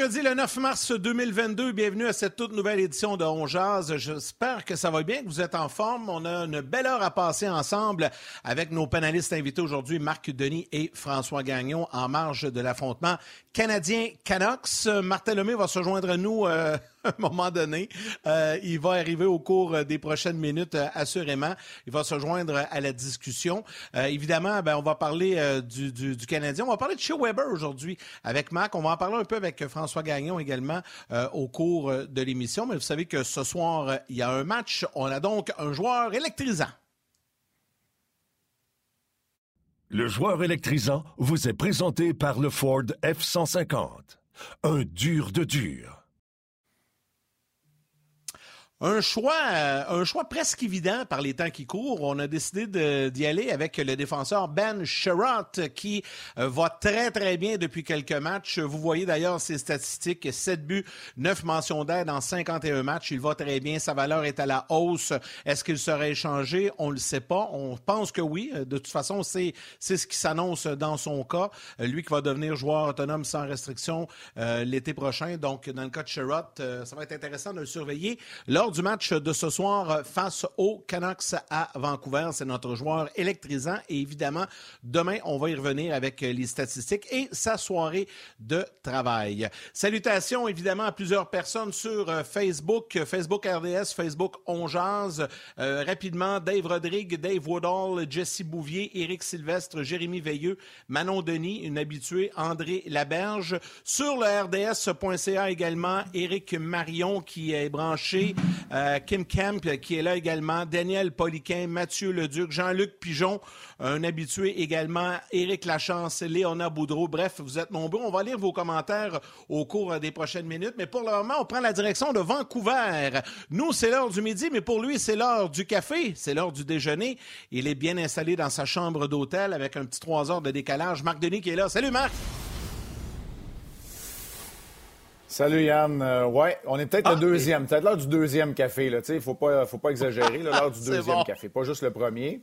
Mercredi le 9 mars 2022, bienvenue à cette toute nouvelle édition de On Jazz. J'espère que ça va bien, que vous êtes en forme. On a une belle heure à passer ensemble avec nos panélistes invités aujourd'hui, Marc Denis et François Gagnon, en marge de l'affrontement canadien-Canucks. Martin Lemay va se joindre à nous euh, un moment donné. Euh, il va arriver au cours des prochaines minutes, euh, assurément. Il va se joindre à la discussion. Euh, évidemment, ben, on va parler euh, du, du, Canadien. On va parler de chez Weber aujourd'hui avec Marc. On va en parler un peu avec François Gagnon également euh, au cours de l'émission. Mais vous savez que ce soir, il y a un match. On a donc un joueur électrisant. Le joueur électrisant vous est présenté par le Ford F-150. Un dur de dur. Un choix, euh, un choix presque évident par les temps qui courent. On a décidé d'y aller avec le défenseur Ben Sherratt qui euh, va très très bien depuis quelques matchs. Vous voyez d'ailleurs ses statistiques 7 buts, 9 mentions d'aide en 51 matchs. Il va très bien. Sa valeur est à la hausse. Est-ce qu'il serait échangé? On ne le sait pas. On pense que oui. De toute façon, c'est ce qui s'annonce dans son cas. Lui qui va devenir joueur autonome sans restriction euh, l'été prochain. Donc, dans le cas de Sherratt, ça va être intéressant de le surveiller. Du match de ce soir face aux Canucks à Vancouver. C'est notre joueur électrisant. Et évidemment, demain, on va y revenir avec les statistiques et sa soirée de travail. Salutations évidemment à plusieurs personnes sur euh, Facebook, Facebook RDS, Facebook On Euh, rapidement, Dave Rodrigue, Dave Woodall, Jesse Bouvier, Éric Sylvestre, Jérémy Veilleux, Manon Denis, une habituée, André Laberge. Sur le RDS.ca également, Éric Marion qui est branché. Euh, Kim Kemp qui est là également, Daniel Poliquin, Mathieu Leduc, Jean-Luc Pigeon, un habitué également, Éric Lachance, Léona Boudreau. Bref, vous êtes nombreux. On va lire vos commentaires au cours des prochaines minutes. Mais pour le moment, on prend la direction de Vancouver. Nous, c'est l'heure du midi, mais pour lui, c'est l'heure du café, c'est l'heure du déjeuner. Il est bien installé dans sa chambre d'hôtel avec un petit trois heures de décalage. Marc Denis qui est là. Salut Marc! Salut Yann. Euh, ouais, on est peut-être ah, le deuxième, peut-être l'heure du deuxième café. Il ne faut pas, faut pas exagérer, l'heure du deuxième bon. café, pas juste le premier.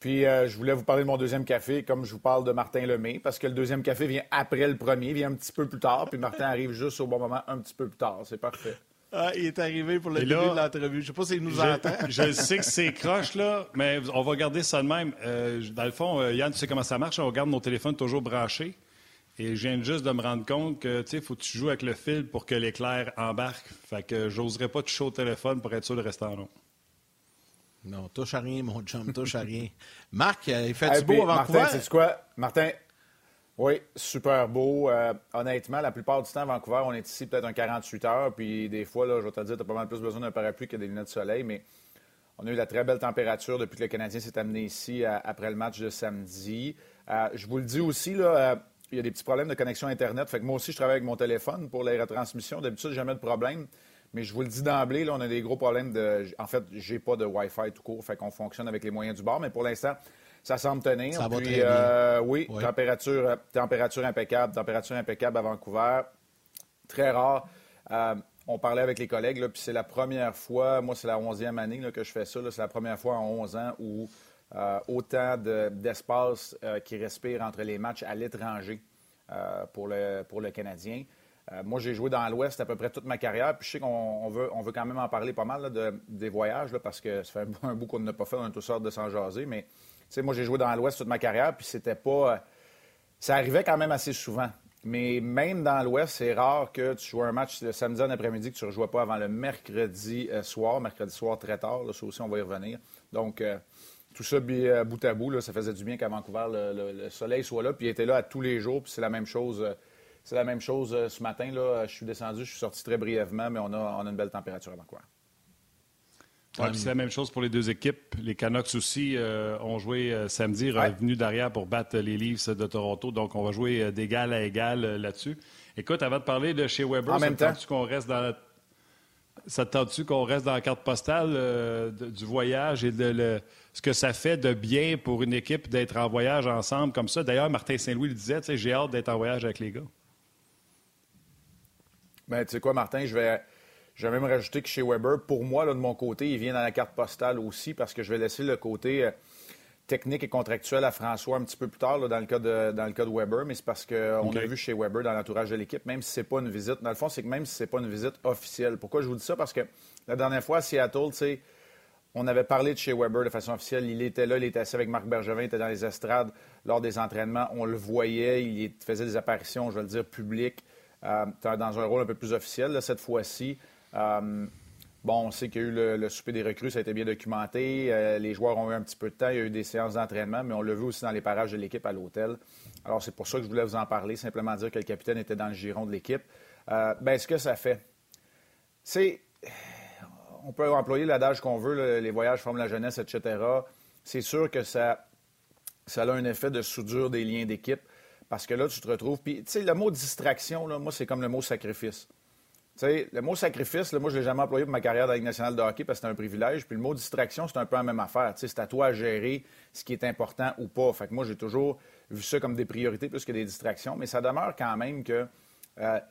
Puis euh, je voulais vous parler de mon deuxième café, comme je vous parle de Martin Lemay, parce que le deuxième café vient après le premier, vient un petit peu plus tard, puis Martin arrive juste au bon moment, un petit peu plus tard. C'est parfait. Ah, il est arrivé pour le début de l'entrevue. Je ne sais pas s'il nous je, entend. je sais que c'est croche, là, mais on va garder ça de même. Euh, dans le fond, euh, Yann, tu sais comment ça marche? On garde nos téléphones toujours branchés. Et je viens juste de me rendre compte que, tu sais, faut que tu joues avec le fil pour que l'éclair embarque. Fait que j'oserais pas toucher au téléphone pour être sûr de rester en long. Non, touche à rien, mon chum, touche à rien. Marc, il fait hey, du beau à Vancouver? Martin, c'est quoi? Martin, oui, super beau. Euh, honnêtement, la plupart du temps, à Vancouver, on est ici peut-être un 48 heures. Puis des fois, là, je vais te dire, tu as pas mal plus besoin d'un parapluie que des lunettes de soleil. Mais on a eu la très belle température depuis que le Canadien s'est amené ici à, après le match de samedi. Euh, je vous le dis aussi, là, euh, il y a des petits problèmes de connexion Internet. Fait que moi aussi, je travaille avec mon téléphone pour les retransmissions. D'habitude, jamais de problème. Mais je vous le dis d'emblée, là, on a des gros problèmes de. En fait, j'ai pas de Wi-Fi tout court. Fait qu'on fonctionne avec les moyens du bord. Mais pour l'instant, ça semble tenir. Ça va Puis, très bien. Euh, oui, oui, Température, température impeccable. Température impeccable à Vancouver. Très rare. Euh, on parlait avec les collègues, là, puis c'est la première fois, moi, c'est la onzième année là, que je fais ça. C'est la première fois en 11 ans où euh, autant d'espace de, qui respire entre les matchs à l'étranger. Euh, pour, le, pour le Canadien. Euh, moi, j'ai joué dans l'Ouest à peu près toute ma carrière. Puis je sais qu'on veut, on veut quand même en parler pas mal de, des voyages, là, parce que ça fait un, bout qu'on n'a pas fait, on a toutes sortes de s'en jaser. Mais moi, j'ai joué dans l'Ouest toute ma carrière, puis c'était pas. Euh, ça arrivait quand même assez souvent. Mais même dans l'Ouest, c'est rare que tu joues un match le samedi en après-midi que tu ne rejoues pas avant le mercredi soir, mercredi soir très tard. Là, ça aussi, on va y revenir. Donc, tout ça bout à bout, là, ça faisait du bien qu'à Vancouver, le, le, le, soleil soit là, puis il était là à tous les jours, puis c'est la même chose. C'est la même chose ce matin. Là, je suis descendu, je suis sorti très brièvement, mais on a, on a une belle température à Vancouver. Ouais, c'est la même chose pour les deux équipes. Les Canucks aussi euh, ont joué euh, samedi, ouais. revenus derrière pour battre les Leafs de Toronto. Donc, on va jouer euh, d'égal à égal là-dessus. Écoute, avant de parler de chez Weber, en même temps qu'on reste dans Ça te tente-tu qu'on reste dans la carte postale euh, du voyage et de ce que ça fait de bien pour une équipe d'être en voyage ensemble comme ça? D'ailleurs, Martin Saint-Louis le disait, j'ai hâte d'être en voyage avec les gars. Ben, tu sais quoi, Martin, je vais, je vais même rajouter que chez Weber, pour moi, là, de mon côté, il vient dans la carte postale aussi parce que je vais laisser le côté. Euh, technique et contractuelle à François un petit peu plus tard dans, le cas de, dans le cas de Weber, mais c'est parce qu'on a vu chez Weber dans l'entourage de l'équipe, même si c'est pas une visite. Dans le fond, c'est que même si c'est pas une visite officielle. Pourquoi je vous dis ça? Parce que la dernière fois à Seattle, on avait parlé de chez Weber de façon officielle. Il était là, il était assis avec Marc Bergevin, il était dans les estrades lors des entraînements. On le voyait, il faisait des apparitions, je vais le dire, publiques, euh, dans un rôle un peu plus officiel cette fois-ci. Euh, Bon, on sait qu'il y a eu le, souper des recrues, ça a été bien documenté. Euh, les joueurs ont eu un petit peu de temps, il y a eu des séances d'entraînement, mais on l'a vu aussi dans les parages de l'équipe à l'hôtel. Alors, c'est pour ça que je voulais vous en parler, simplement dire que le capitaine était dans le giron de l'équipe. Bien, ce que ça fait, c'est. On peut employer l'adage qu'on veut, les voyages forment la jeunesse, etc. C'est sûr que ça, ça a un effet de soudure des liens d'équipe parce que là, tu te retrouves. Puis, tu sais, le mot distraction, moi, c'est comme le mot sacrifice sais, le mot sacrifice, moi, je ne l'ai jamais employé pour ma carrière dans la Ligue nationale de hockey parce que c'est un privilège. Puis le mot distraction, c'est un peu la même affaire. C'est à toi à gérer ce qui est important ou pas. Fait que moi, j'ai toujours vu ça comme des priorités plus que des distractions. Mais ça demeure quand même que, euh, tu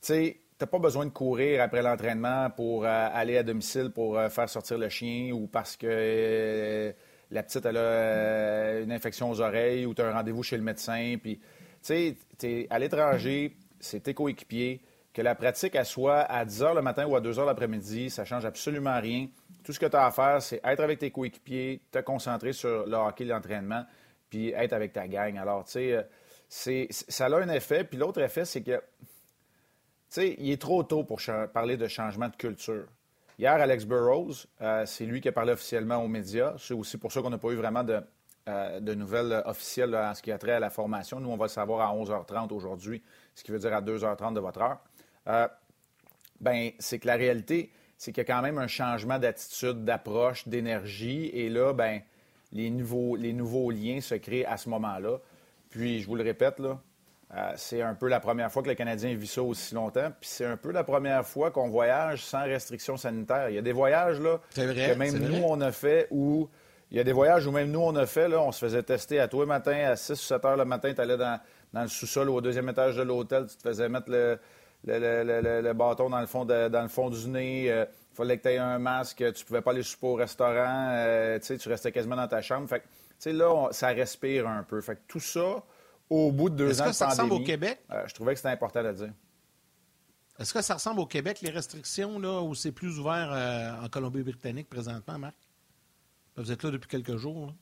sais, n'as pas besoin de courir après l'entraînement pour euh, aller à domicile pour euh, faire sortir le chien ou parce que la petite a une infection aux oreilles ou tu as un rendez-vous chez le médecin. Puis, tu sais, à l'étranger, c'est tes coéquipiers que la pratique elle soit à 10 h le matin ou à 2 h l'après-midi, ça change absolument rien. Tout ce que tu as à faire, c'est être avec tes coéquipiers, te concentrer sur le hockey, l'entraînement, puis être avec ta gang. Alors, tu sais, euh, ça a un effet. Puis l'autre effet, c'est que, sais, il est trop tôt pour parler de changement de culture. Hier, Alex Burrows, euh, c'est lui qui a parlé officiellement aux médias. C'est aussi pour ça qu'on n'a pas eu vraiment de, euh, nouvelles officielles en ce qui a trait à la formation. Nous, on va le savoir à 11h30 aujourd'hui, ce qui veut dire à 2h30 de votre heure. Euh, ben, c'est que la réalité, c'est qu'il y a quand même un changement d'attitude, d'approche, d'énergie. Et là, ben, les, nouveaux, les nouveaux liens se créent à ce moment-là. Puis, je vous le répète, là, euh, c'est un peu la première fois que le Canadien vit ça aussi longtemps. Puis c'est un peu la première fois qu'on voyage sans restrictions sanitaires. Il y a des voyages là, que même nous, on a fait où. Il y a des voyages où même nous, on a fait, là, on se faisait tester à tous les matins, à 6 ou 7 heures le matin, tu allais dans, dans le sous-sol ou au deuxième étage de l'hôtel, tu te faisais mettre le, le, bâton dans le fond, dans le fond du nez. Il euh, fallait que tu aies un masque. Tu pouvais pas aller souper au restaurant. Euh, tu restais quasiment dans ta chambre. Fait là, ça respire un peu. Fait tout ça, au bout de deux ans Est-ce que ça ressemble au Québec? Euh, je trouvais que c'était important de dire. Est-ce que ça ressemble au Québec, les restrictions, là, où c'est plus ouvert en Colombie-Britannique présentement, Marc? Vous êtes là depuis quelques jours.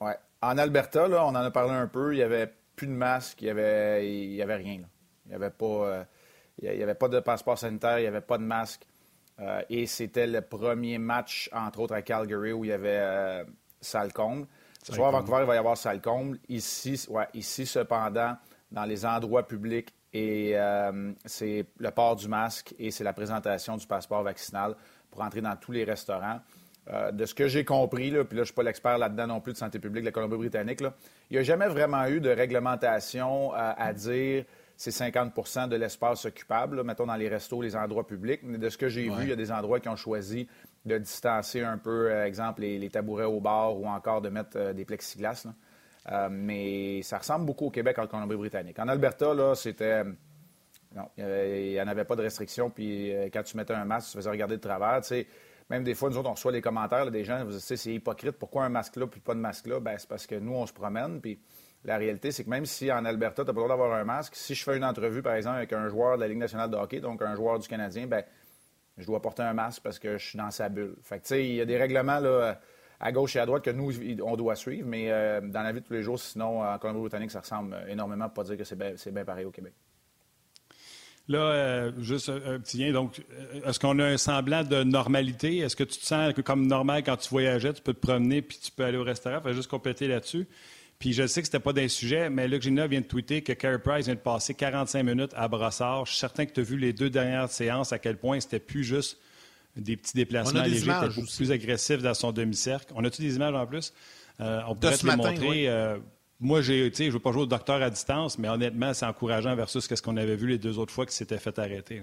Oui. En Alberta, là, on en a parlé un peu. Il n'y avait plus de masque, il n'y avait, il y avait rien. Là. Il n'y avait, pas, euh, il avait pas de passeport sanitaire, il n'y avait pas de masque. Euh, et c'était le premier match, entre autres, à Calgary, où il y avait euh, Salcombe. Ce soir, à Vancouver, il va y avoir Salcombe. Ici, ouais, ici, cependant, dans les endroits publics, et c'est le port du masque et c'est la présentation du passeport vaccinal pour entrer dans tous les restaurants. de ce que j'ai compris, là, puis là, je ne suis pas l'expert là-dedans non plus de santé publique de la Colombie-Britannique, il n'y a jamais vraiment eu de réglementation à dire c'est 50% de l'espace occupable, mettons dans les restos, les endroits publics. Mais de ce que j'ai vu, il y a des endroits qui ont choisi de distancer un peu, euh, exemple, les, tabourets au bar ou encore de mettre euh, des plexiglas. Euh, mais ça ressemble beaucoup au Québec en Colombie-Britannique. En Alberta, là, c'était. Non, il n'y en avait pas de restriction. Puis quand tu mettais un masque, tu te faisais regarder de travers. Même des fois, nous autres, on reçoit les commentaires des gens, vous c'est hypocrite, pourquoi un masque là puis pas de masque là? Ben, c'est parce que nous, on se promène. Puis la réalité, c'est que même si en Alberta, tu n'as pas le droit d'avoir un masque, si je fais une entrevue, par exemple, avec un joueur de la Ligue nationale de hockey, donc un joueur du Canadien, ben je dois porter un masque parce que je suis dans sa bulle. Fait que, il y a des règlements là, à gauche et à droite que nous, on doit suivre, mais euh, dans la vie de tous les jours, sinon, en Colombie-Britannique, ça ressemble énormément pour pas dire que c'est bien, pareil au Québec. Là, euh, juste un petit lien. Donc, euh, est-ce qu'on a un semblant de normalité? Est-ce que tu te sens comme normal quand tu voyageais, tu peux te promener puis tu peux aller au restaurant? Fait juste compléter là-dessus. Puis je sais que c'était pas d'un sujet, mais Luc Gina vient de tweeter que Carey Price vient de passer 45 minutes à Brossard. Je suis certain que tu as vu les deux dernières séances, à quel point c'était plus juste des petits déplacements légers, beaucoup plus agressif dans son demi-cercle. On a-tu des images en plus? Euh, on pourrait te les montrer. Euh, moi, j'ai, je ne veux pas jouer au docteur à distance, mais honnêtement, c'est encourageant versus ce qu'on avait vu les deux autres fois qui s'était fait arrêter.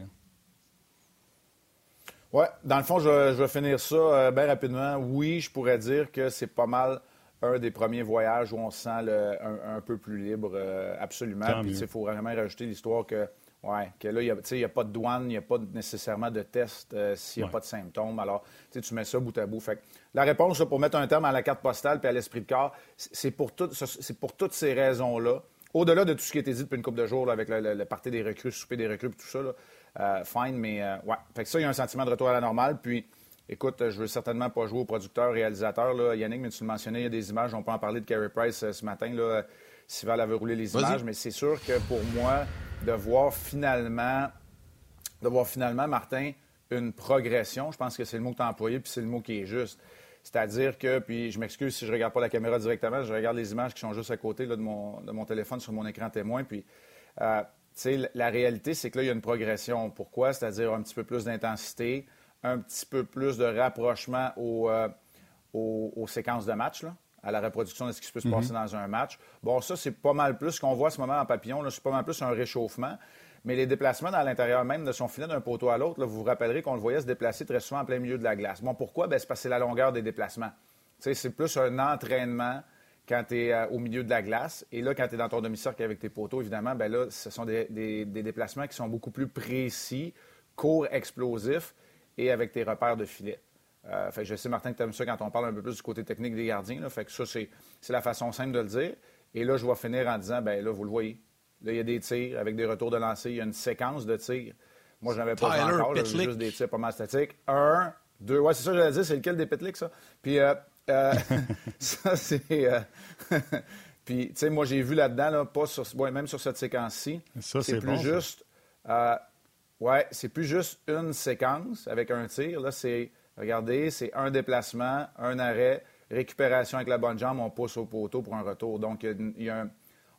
Oui, dans le fond, je, vais finir ça euh, bien rapidement. Oui, je pourrais dire que c'est pas mal un des premiers voyages où on se sent un, peu plus libre, euh, absolument. Puis, il faut vraiment rajouter l'histoire que, ouais, que là, il n'y a, pas de douane, il n'y a pas nécessairement de test euh, s'il n'y a pas de symptômes. Alors, tu mets ça bout à bout. Fait la réponse, pour mettre un terme à la carte postale puis à l'esprit de corps, c'est pour, pour toutes ces raisons-là. Au-delà de tout ce qui a été dit depuis une couple de jours avec le, parti des recrues, le souper des recrues, tout ça, euh, fine, mais ouais. Fait que ça, il y a un sentiment de retour à la normale. Puis, écoute, je veux certainement pas jouer au producteur, réalisateur. Là. Yannick, mais tu le mentionnais, il y a des images. On peut en parler de Carey Price euh, ce matin. Là. Sival avait roulé les images, mais c'est sûr que pour moi, de voir finalement, de voir finalement, Martin, une progression, je pense que c'est le mot que tu as employé, puis c'est le mot qui est juste. C'est-à-dire que, puis je m'excuse si je ne regarde pas la caméra directement, je regarde les images qui sont juste à côté de, mon, de, mon, téléphone sur mon écran témoin. Puis la réalité, c'est que là, il y a une progression. Pourquoi? C'est-à-dire un petit peu plus d'intensité, un petit peu plus de rapprochement euh, aux, séquences de match, à la reproduction de ce qui peut se passer mhm. dans un match. Bon, ça, c'est pas mal plus ce qu'on voit en ce moment en papillon. C'est pas mal plus un réchauffement. Mais les déplacements à l'intérieur même de son filet d'un poteau à l'autre, vous vous rappellerez qu'on le voyait se déplacer très souvent en plein milieu de la glace. Bon, pourquoi? Ben, c'est parce que c'est la longueur des déplacements. C'est plus un entraînement quand tu es euh, au milieu de la glace. Et là, quand tu es dans ton demi-cercle avec tes poteaux, évidemment, ben là, ce sont des, déplacements qui sont beaucoup plus précis, courts, explosifs et avec tes repères de filet. Euh, fait je sais, Martin, que tu aimes ça quand on parle un peu plus du côté technique des gardiens. Là, fait que ça, c'est, la façon simple de le dire. Et là, je vais finir en disant, ben là, vous le voyez. Là, il y a des tirs avec des retours de lancer. Il y a une séquence de tirs. Moi, je n'avais pas encore. juste des tirs pas mal statiques. Un, deux. Ouais, c'est ça que j'allais dire. C'est lequel des Pitlick, ça? Puis, euh, euh, ça, c'est. Euh, puis, tu sais, moi, j'ai vu là-dedans, pas sur, même sur cette séquence-ci. c'est plus juste. Euh, ouais, c'est plus juste une séquence avec un tir. Là, c'est. Regardez, c'est un déplacement, un arrêt, récupération avec la bonne jambe, on pousse au poteau pour un retour. Donc, il y a un,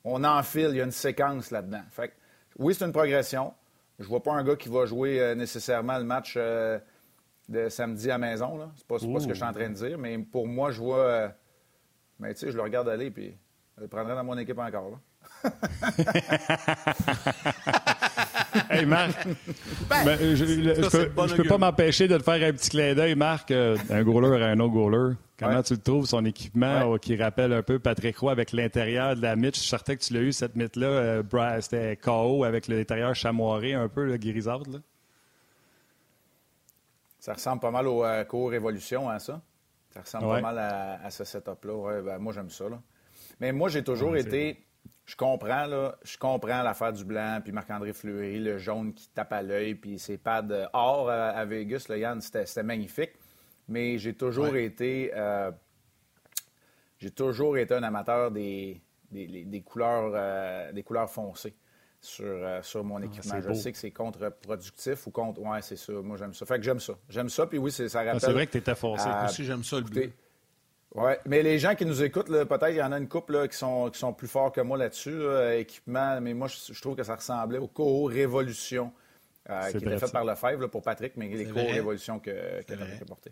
on enfile, il y a une séquence là-dedans. Fait oui, c'est une progression. Je vois pas un gars qui va jouer nécessairement le match de samedi à maison. Là. C'est pas, pas ce que je suis en train de dire, mais pour moi, je vois. Euh, mais tu sais, je le regarde aller, puis je le prendrai dans mon équipe encore. Là. hey Marc, ben, ben je ne peux, pas m'empêcher de te faire un petit clin d'œil, Marc, euh, un goaler à un autre goaler. Comment tu le trouves, son équipement euh, qui rappelle un peu Patrick Roy avec l'intérieur de la mythe? Je suis certain que tu l'as eu, cette mythe-là. C'était KO avec l'intérieur chamoiré un peu, le grisâtre. Là. Ça ressemble pas mal au euh, cours Révolution, hein, ça? Ça ressemble pas mal à, ce setup-là. Ben, moi, j'aime ça. Là. Mais moi, j'ai toujours été. Je comprends, là, je comprends l'affaire du blanc, puis Marc-André Fleury, le jaune qui tape à l'œil, puis ses pads or à, Vegas, le Yann, c'était magnifique. Mais j'ai toujours été. Euh, j'ai toujours été un amateur des, des, couleurs, euh, des couleurs foncées sur, euh, sur mon ah, équipement. je sais que c'est contre-productif ou contre. Ouais, c'est ça. Moi, j'aime ça. Fait que j'aime ça. J'aime ça, puis oui, ça ah, rappelle. c'est vrai que tu étais foncé. Moi aussi, j'aime ça, le bleu. Oui, mais les gens qui nous écoutent, peut-être il y en a une couple qui, sont, qui sont plus forts que moi là-dessus, équipement, mais moi, je, trouve que ça ressemblait au co Révolution euh, qui était fait par Lefebvre pour Patrick, mais les co Révolution que, que as porté.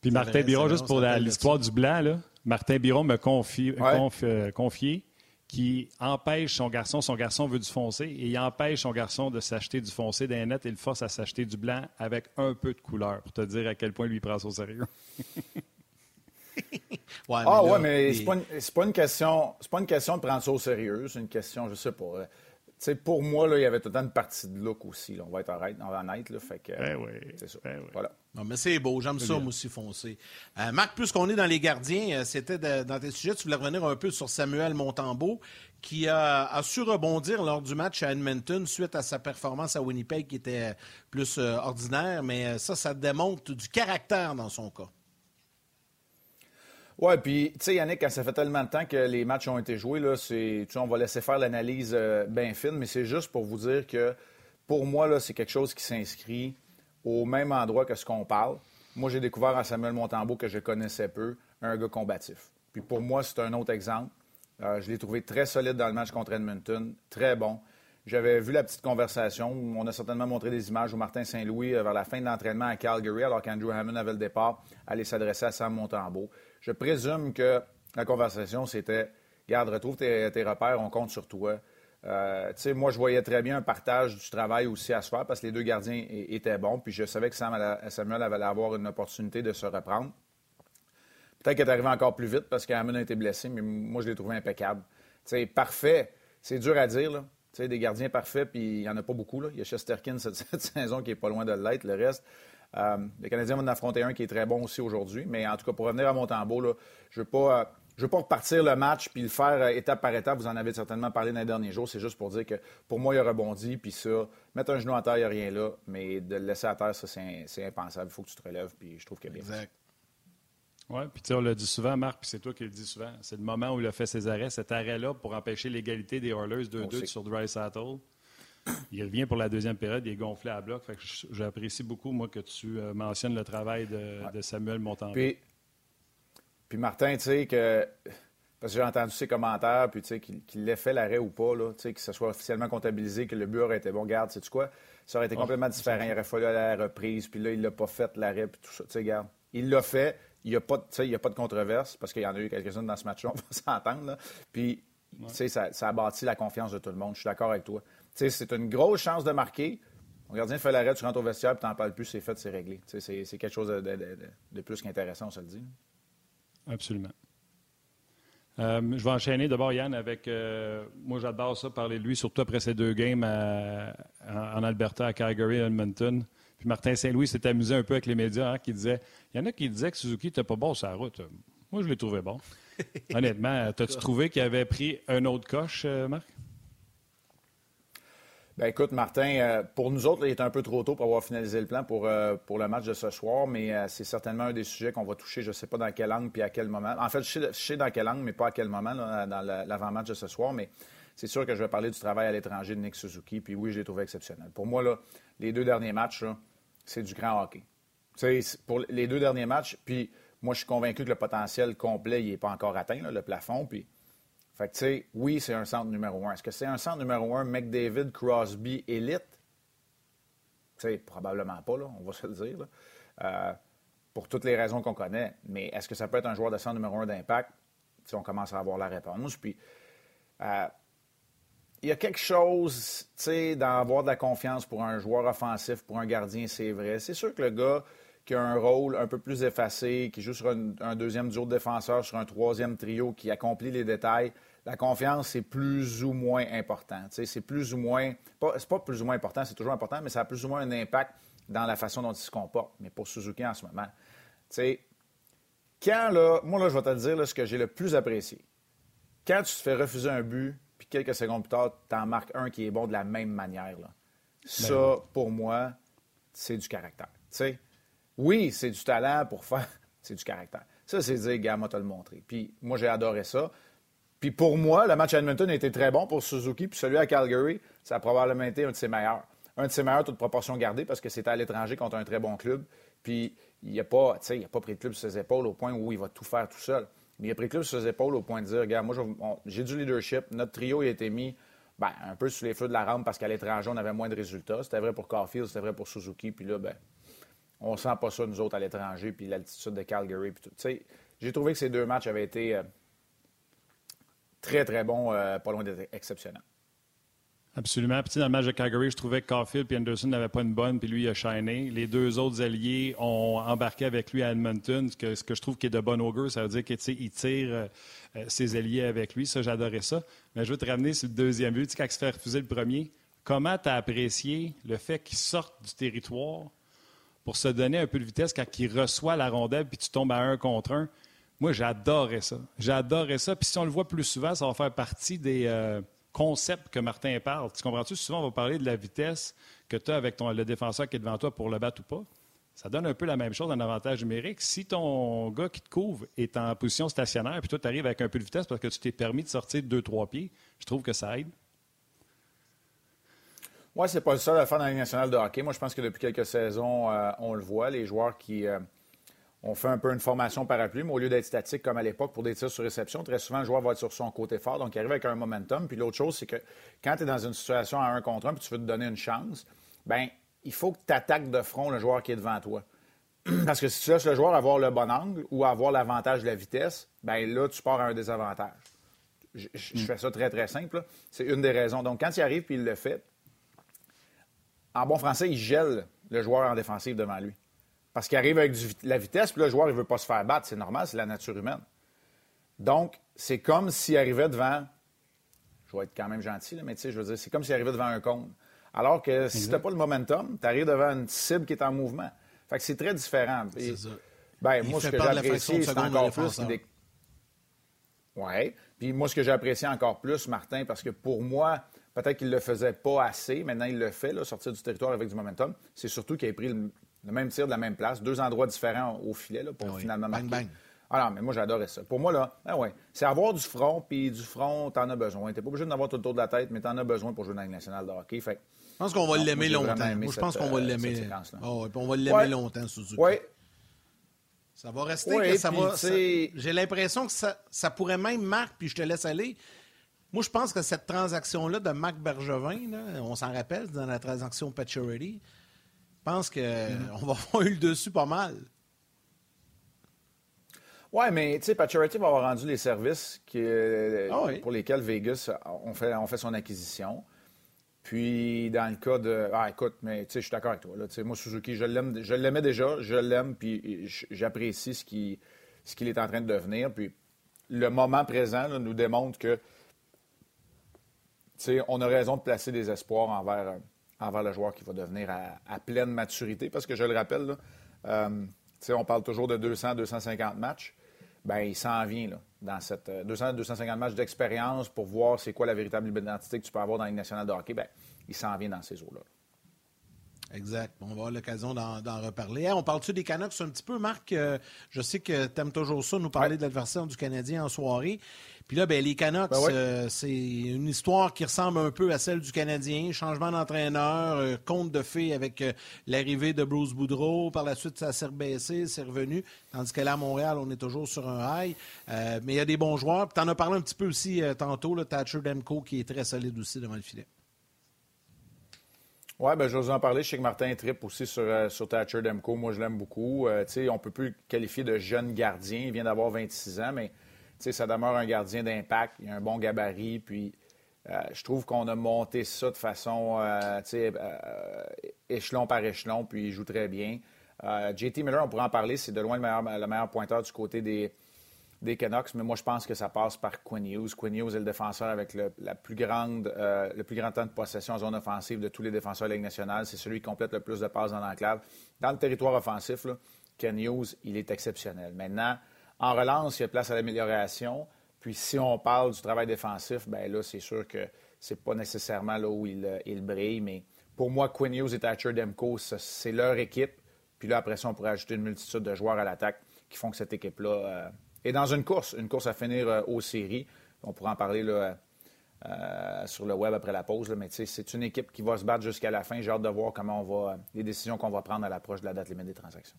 Puis Martin Biron, juste pour l'histoire du blanc, là, Martin Biron m'a confié, euh, confié qui empêche son garçon, son garçon veut du foncé, et il empêche son garçon de s'acheter du foncé d'un net et le force à s'acheter du blanc avec un peu de couleur, pour te dire à quel point lui prend ça au sérieux. ah ouais, mais c'est pas, pas, une question, c'est pas une question de prendre ça au sérieux, c'est une question, je sais pas. Euh, pour moi, là, il y avait tout le temps une partie de look aussi. On va être honnête, on va honnête là, fait que, ben oui, c'est ça. Ben voilà. Non, mais c'est beau, j'aime ça, moi aussi, foncé. Euh, Marc, puisqu'on est dans les gardiens, euh, c'était dans tes sujets, tu voulais revenir un peu sur Samuel Montembeau, qui a, su rebondir lors du match à Edmonton suite à sa performance à Winnipeg qui était plus euh, ordinaire, mais ça, ça démontre du caractère dans son cas. Oui, puis, tu sais, Yannick, ça fait tellement de temps que les matchs ont été joués, là, c'est, on va laisser faire l'analyse euh, bien fine, mais c'est juste pour vous dire que, pour moi, là, c'est quelque chose qui s'inscrit au même endroit que ce qu'on parle. Moi, j'ai découvert en Samuel Montembeau que je connaissais peu, un gars combatif. Puis pour moi, c'est un autre exemple. Euh, je l'ai trouvé très solide dans le match contre Edmonton, très bon. J'avais vu la petite conversation. On a certainement montré des images où Martin Saint-Louis, euh, vers la fin de l'entraînement à Calgary, alors qu'Andrew Hammond avait le départ, allait s'adresser à Sam Montembeau. Je présume que la conversation, c'était Garde, retrouve tes, repères, on compte sur toi. Euh, moi, je voyais très bien un partage du travail aussi à faire parce que les deux gardiens étaient bons. Puis je savais que Samuel allait avoir une opportunité de se reprendre. Peut-être qu'elle est arrivé encore plus vite parce qu'Amon a été blessé, mais moi, je l'ai trouvé impeccable. sais, parfait, c'est dur à dire. Là. des gardiens parfaits, puis il n'y en a pas beaucoup. Là. Il y a Chesterkin cette, saison qui n'est pas loin de l'être. Le reste, euh, les Canadiens vont en affronter un qui est très bon aussi aujourd'hui. Mais en tout cas, pour revenir à mon tambour, je ne veux pas. Euh, je veux pas repartir le match puis le faire euh, étape par étape. Vous en avez certainement parlé dans les derniers jours. C'est juste pour dire que pour moi, il a rebondi. Puis ça, mettre un genou à terre, il n'y a rien là. Mais de le laisser à terre, ça, c'est impensable. Il faut que tu te relèves. Puis je trouve qu'il a bien Exact. Oui, puis on le dit souvent, Marc, puis c'est toi qui le dis souvent. C'est le moment où il a fait ses arrêts. Cet arrêt-là pour empêcher l'égalité des Oilers 2-2 sur Dry Saddle. Il revient pour la deuxième période, il est gonflé à bloc. j'apprécie beaucoup, moi, que tu euh, mentionnes le travail de, Samuel Montembeau. Puis, puis Martin, tu sais, que. Parce que j'ai entendu ses commentaires, puis tu sais, qu'il l'ait fait l'arrêt ou pas, là, tu sais, que ce soit officiellement comptabilisé, que le but aurait été bon. Garde, sais-tu quoi? Ça aurait été complètement différent. Il aurait fallu aller à la reprise, puis là, il l'a pas fait, l'arrêt, puis tout ça. Tu sais, garde. Il l'a fait. Il n'y a, pas de, a pas de controverse, parce qu'il y en a eu quelques-unes dans ce match-là, on va s'entendre. Puis, tu sais, ça, ça, a bâti la confiance de tout le monde. Je suis d'accord avec toi. Tu sais, c'est une grosse chance de marquer. Mon gardien fait l'arrêt, tu rentres au vestiaire, puis tu n'en parles plus, c'est fait, c'est réglé. C'est quelque chose de, plus qu'intéressant, on se le dit. Absolument. Euh, je vais enchaîner d'abord, Yann, avec. Euh, moi, j'adore ça, parler de lui, surtout après ces deux games en Alberta, à Calgary et Edmonton. Puis Martin Saint-Louis s'est amusé un peu avec les médias, hein, qui disaient il y en a qui disaient que Suzuki n'était pas bon sur la route. Moi, je l'ai trouvé bon. Honnêtement, as-tu trouvé qu'il avait pris un autre coche, euh, Marc? Ben écoute, Martin, euh, pour nous autres, il est un peu trop tôt pour avoir finalisé le plan pour, euh, pour le match de ce soir, mais c'est certainement un des sujets qu'on va toucher, je ne sais pas dans quel angle puis à quel moment. En fait, je sais, dans quel angle, mais pas à quel moment dans l'avant-match de ce soir, mais c'est sûr que je vais parler du travail à l'étranger de Nick Suzuki, puis oui, je l'ai trouvé exceptionnel. Pour moi, là, les deux derniers matchs, c'est du grand hockey. pour les deux derniers matchs, puis moi, je suis convaincu que le potentiel complet, n'est pas encore atteint, le plafond. Puis, fait que, tu sais, oui, c'est un centre numéro un. Est-ce que c'est un centre numéro un McDavid, Crosby, élite? Tu sais, probablement pas, là, on va se le dire. Euh, pour toutes les raisons qu'on connaît. Mais est-ce que ça peut être un joueur de centre numéro un d'impact? Si on commence à avoir la réponse. Puis, euh, il y a quelque chose, tu sais, d'avoir de la confiance pour un joueur offensif, pour un gardien, c'est vrai. C'est sûr que le gars qui a un rôle un peu plus effacé, qui joue sur un, deuxième duo de défenseur, sur un troisième trio, qui accomplit les détails, la confiance, c'est plus ou moins important. C'est plus ou moins, c'est pas plus ou moins important, c'est toujours important, mais ça a plus ou moins un impact dans la façon dont il se comporte. Mais pour Suzuki en ce moment, tu quand là, moi là, je vais te dire ce que j'ai le plus apprécié. Quand tu te fais refuser un but quelques secondes plus tard, tu en marques un qui est bon de la même manière. Là. Ça, ben pour moi, c'est du caractère. oui, c'est du talent pour faire. c'est du caractère. Ça, c'est dire, gars, moi, te le montrer. Puis moi, j'ai adoré ça. Puis pour moi, le match à Edmonton a été très bon pour Suzuki. Puis celui à Calgary, ça a probablement été un de ses meilleurs. Un de ses meilleurs, toute proportion gardée, parce que c'était à l'étranger contre un très bon club. Puis il n'a pas, il a pas pris le club sur ses épaules au point où il va tout faire tout seul. Mais il a pris le club sur ses épaules au point de dire Regarde, moi, j'ai du leadership. Notre trio a été mis ben, un peu sous les feux de la rampe parce qu'à l'étranger, on avait moins de résultats. C'était vrai pour Caulfield, c'était vrai pour Suzuki. Puis là, ben, on sent pas ça, nous autres, à l'étranger. Puis l'altitude de Calgary. Puis tout. J'ai trouvé que ces deux matchs avaient été euh, très, très bons, euh, pas loin d'être exceptionnels. Absolument. Puis dans le match de Calgary, je trouvais que Caulfield et Anderson n'avaient pas une bonne, puis lui, il a shiné. Les deux autres alliés ont embarqué avec lui à Edmonton, ce que, ce que je trouve qui est de bon augure. Ça veut dire qu'il tire euh, euh, ses alliés avec lui. Ça, j'adorais ça. Mais je veux te ramener sur le deuxième but. Tu sais, quand il se fait refuser le premier, comment tu as apprécié le fait qu'il sorte du territoire pour se donner un peu de vitesse quand il reçoit la rondelle puis tu tombes à un contre un? Moi, j'adorais ça. J'adorais ça. Puis si on le voit plus souvent, ça va faire partie des... Euh, concept que Martin parle. Tu comprends-tu? Souvent, on va parler de la vitesse que tu as avec ton, le défenseur qui est devant toi pour le battre ou pas. Ça donne un peu la même chose, un avantage numérique. Si ton gars qui te couvre est en position stationnaire, puis toi, tu arrives avec un peu de vitesse parce que tu t'es permis de sortir de deux, trois pieds, je trouve que ça aide. Moi, c'est pas seul à faire dans la Ligue nationale de hockey. Moi, je pense que depuis quelques saisons, euh, on le voit, les joueurs qui, euh, on fait un peu une formation parapluie, mais au lieu d'être statique comme à l'époque pour des tirs sur réception, très souvent, le joueur va être sur son côté fort, donc il arrive avec un momentum. Puis l'autre chose, c'est que quand tu es dans une situation à un contre un, puis tu veux te donner une chance, ben il faut que tu attaques de front le joueur qui est devant toi. Parce que si tu laisses le joueur avoir le bon angle ou avoir l'avantage de la vitesse, ben là, tu pars à un désavantage. je, fais ça très, très simple. C'est une des raisons. Donc, quand il arrive puis il le fait, en bon français, il gèle le joueur en défensive devant lui. Parce qu'il arrive avec la vitesse, puis le joueur, il ne veut pas se faire battre. C'est normal, c'est la nature humaine. Donc, c'est comme s'il arrivait devant. Je vais être quand même gentil, mais tu sais, je veux dire, c'est comme s'il arrivait devant un cône. Alors que si tu n'as pas le momentum, tu arrives devant une cible qui est en mouvement. Fait que c'est très différent. C'est ça. Ben, moi, ce que j'apprécie, c'est encore plus. Oui. Puis moi, ce que j'apprécie encore plus, Martin, parce que pour moi, peut-être qu'il ne le faisait pas assez, maintenant il le fait, là, sortir du territoire avec du momentum, c'est surtout qu'il ait pris le, même tir de la même place, deux endroits différents au filet là, pour ah finalement marquer. Bang, bang. Ah non, mais moi, j'adorais ça. Pour moi, là, ah ouais, c'est avoir du front, puis du front, t'en as besoin. T'es pas obligé d'en avoir tout autour de la tête, mais t'en as besoin pour jouer dans la nationale de hockey. Fait je pense qu'on va l'aimer longtemps. Moi, je pense qu'on va l'aimer. Oh, on va l'aimer longtemps, Suzuki. Oui. Ça va rester que ça va. J'ai l'impression que ça, ça, pourrait même, Marc, puis je te laisse aller. Moi, je pense que cette transaction-là de Marc Bergevin, on s'en rappelle dans la transaction Paturity, je pense qu'on mm-hmm. va avoir eu le dessus pas mal. Oui, mais tu sais, Paturity va avoir rendu les services ah pour lesquels Vegas ont fait, fait son acquisition. Puis, dans le cas de. Ah, écoute, mais tu sais, je suis d'accord avec toi. Là. Moi, Suzuki, je je l'aimais déjà, je l'aime, puis j'apprécie ce qu'il, ce est en train de devenir. Puis, le moment présent nous démontre que, tu sais, on a raison de placer des espoirs envers, envers le joueur qui va devenir à, pleine maturité. Parce que, je le rappelle, euh, on parle toujours de 200, 250 matchs ben il s'en vient là, dans cette 200-250 euh, matchs d'expérience pour voir c'est quoi la véritable identité que tu peux avoir dans les nationale de hockey. Ben, il s'en vient dans ces eaux-là. Exact. On va avoir l'occasion d'en reparler. on parle-tu des Canucks un petit peu, Marc? Euh, je sais que tu aimes toujours ça, nous parler de l'adversaire du Canadien en soirée. Puis là, ben, les Canucks, ben euh, c'est une histoire qui ressemble un peu à celle du Canadien. Changement d'entraîneur, euh, compte de fait avec l'arrivée de Bruce Boudreau. Par la suite, ça s'est rebaissé, c'est revenu. Tandis que là, à Montréal, on est toujours sur un high. mais il y a des bons joueurs. Tu en as parlé un petit peu aussi tantôt, le Thatcher Demko, qui est très solide aussi devant le filet. Oui, ben, je vous en parler. Je sais que Martin trip aussi sur, euh, sur Thatcher Demko. Moi, je l'aime beaucoup. Euh, on ne peut plus le qualifier de jeune gardien. Il vient d'avoir 26 ans, mais ça demeure un gardien d'impact. Il a un bon gabarit. Puis, euh, je trouve qu'on a monté ça de façon échelon par échelon, puis il joue très bien. JT Miller, on pourrait en parler. C'est de loin le meilleur, le meilleur pointeur du côté des, des Canucks, mais moi, je pense que ça passe par Quinn Hughes. Quinn Hughes est le défenseur avec le, la plus grande, euh, le plus grand temps de possession en zone offensive de tous les défenseurs de la Ligue nationale. C'est celui qui complète le plus de passes dans l'enclave. Dans le territoire offensif, là, Hughes, il est exceptionnel. Maintenant, en relance, il y a place à l'amélioration. Puis si on parle du travail défensif, ben là, c'est sûr que c'est pas nécessairement là où il, il, brille, mais pour moi, Quinn Hughes et Thatcher Demko, c'est leur équipe. Puis là, après ça, on pourrait ajouter une multitude de joueurs à l'attaque qui font que cette équipe-là euh, et dans une course, une course à finir euh, aux séries. On pourra en parler euh, sur le web après la pause, mais c'est une équipe qui va se battre jusqu'à la fin. J'ai hâte de voir comment on va, les décisions qu'on va prendre à l'approche de la date limite des transactions.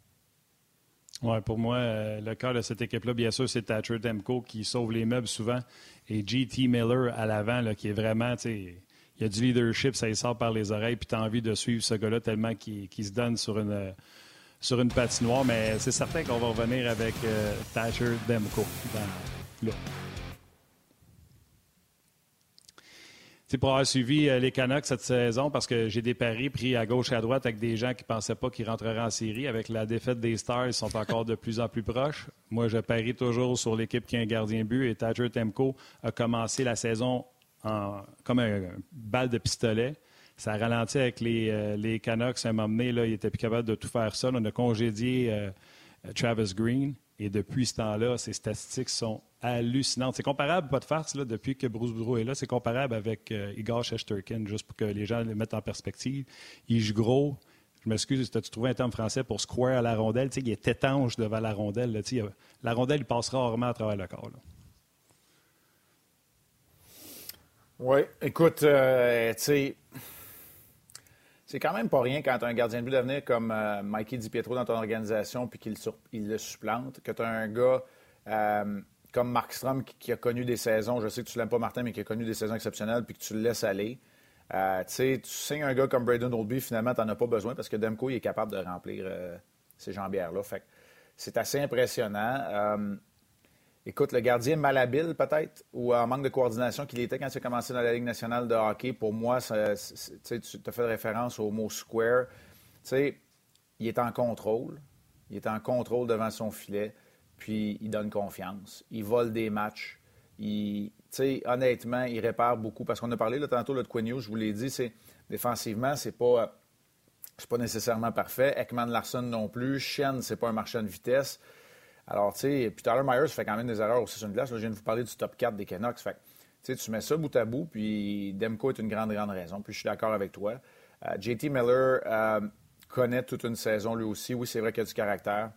Oui, pour moi, euh, le cœur de cette équipe-là, bien sûr, c'est Thatcher Demko qui sauve les meubles souvent et G.T. Miller à l'avant, qui est vraiment, il y a du leadership, ça y sort par les oreilles, puis tu as envie de suivre ce gars-là tellement qu'il se donne sur une sur une patinoire, mais c'est certain qu'on va revenir avec euh, Thatcher Demko dans, pour avoir suivi euh, les Canucks cette saison parce que j'ai des paris pris à gauche et à droite avec des gens qui ne pensaient pas qu'ils rentreraient en série. Avec la défaite des Stars, ils sont encore de plus en plus proches. Moi, je parie toujours sur l'équipe qui a un gardien but et Thatcher Demko a commencé la saison comme un balle de pistolet. Ça a ralenti avec les, euh, les Canucks. Un moment donné, là, il n'était plus capable de tout faire seul. On a congédié euh, Travis Green. Et depuis ce temps-là, ses statistiques sont hallucinantes. C'est comparable, pas de farce, là, depuis que Bruce Boudreau est là, c'est comparable avec euh, Igor Shesterkin, juste pour que les gens les mettent en perspective. Il joue gros. Je m'excuse, as-tu trouvé un terme français pour square à la rondelle? il est étanche devant la rondelle. la rondelle, il passe rarement à travers le corps. Oui, écoute, tu sais c'est quand même pas rien quand tu as un gardien de but d'avenir comme euh, Mikey DiPietro dans ton organisation puis qu'il il le supplante, que tu as un gars euh, comme Mark Strom qui, a connu des saisons, je sais que tu l'aimes pas Martin, mais qui a connu des saisons exceptionnelles puis que tu le laisses aller. Euh, tu signes un gars comme Braden Oldby, finalement, tu n'en as pas besoin parce que Demko il est capable de remplir ces jambières-là. Fait c'est assez impressionnant. Écoute, le gardien malhabile peut-être, ou en manque de coordination qu'il était quand il a commencé dans la Ligue nationale de hockey, pour moi, tu as fait référence au mot square. Tu sais, il est en contrôle. Il est en contrôle devant son filet, puis il donne confiance. Il vole des matchs. Il, honnêtement, il répare beaucoup. Parce qu'on a parlé là, tantôt de Quinn je vous l'ai dit, c'est défensivement, c'est pas, pas nécessairement parfait. Ekman Larson non plus. Shen, c'est pas un marchand de vitesse. Alors, tu sais, puis Tyler Myers fait quand même des erreurs aussi sur une glace. Là, je viens de vous parler du top 4 des Canucks. Fait tu tu mets ça bout à bout, puis Demko est une grande, grande raison. Puis je suis d'accord avec toi. Euh, JT Miller euh, connaît toute une saison lui aussi. Oui, c'est vrai qu'il a du caractère.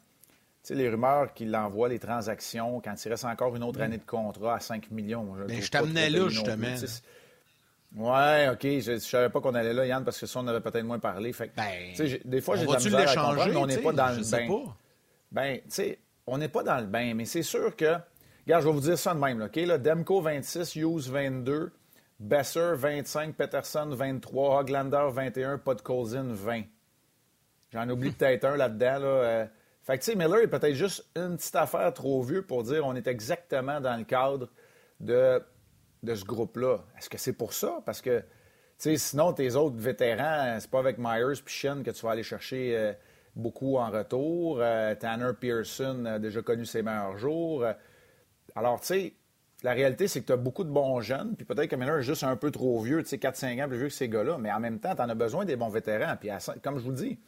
Tu sais, les rumeurs qu'il envoie, les transactions, quand il reste encore une autre année de contrat à 5 millions. Mais je t'amenais là, justement. Oui, OK. Je ne savais pas qu'on allait là, Yann, parce que ça, on avait peut-être moins parlé. Fait, ben, des fois, j'ai de la misère à comprendre, mais on n'est pas dans le bain. Ben, tu sais, on n'est pas dans le bain, mais c'est sûr que. Regarde, je vais vous dire ça de même. OK? Là, Demko 26, Hughes 22, Besser 25, Peterson 23, Hoglander 21, Podkolzin 20. J'en oublie peut-être un là-dedans. Là. Euh. Fait que, tu sais, Miller est peut-être juste une petite affaire trop vieux pour dire on est exactement dans le cadre de, de ce groupe-là. Est-ce que c'est pour ça? Parce que, tu sais, sinon, tes autres vétérans, c'est pas avec Myers puis Shen que tu vas aller chercher. Euh, beaucoup en retour. Euh, Tanner Pearson a déjà connu ses meilleurs jours. alors, tu sais, la réalité, c'est que tu as beaucoup de bons jeunes, puis peut-être que Miller est juste un peu trop vieux, tu sais, 4-5 ans plus vieux que ces gars-là, mais en même temps, tu en as besoin des bons vétérans. Puis, comme je vous le dis,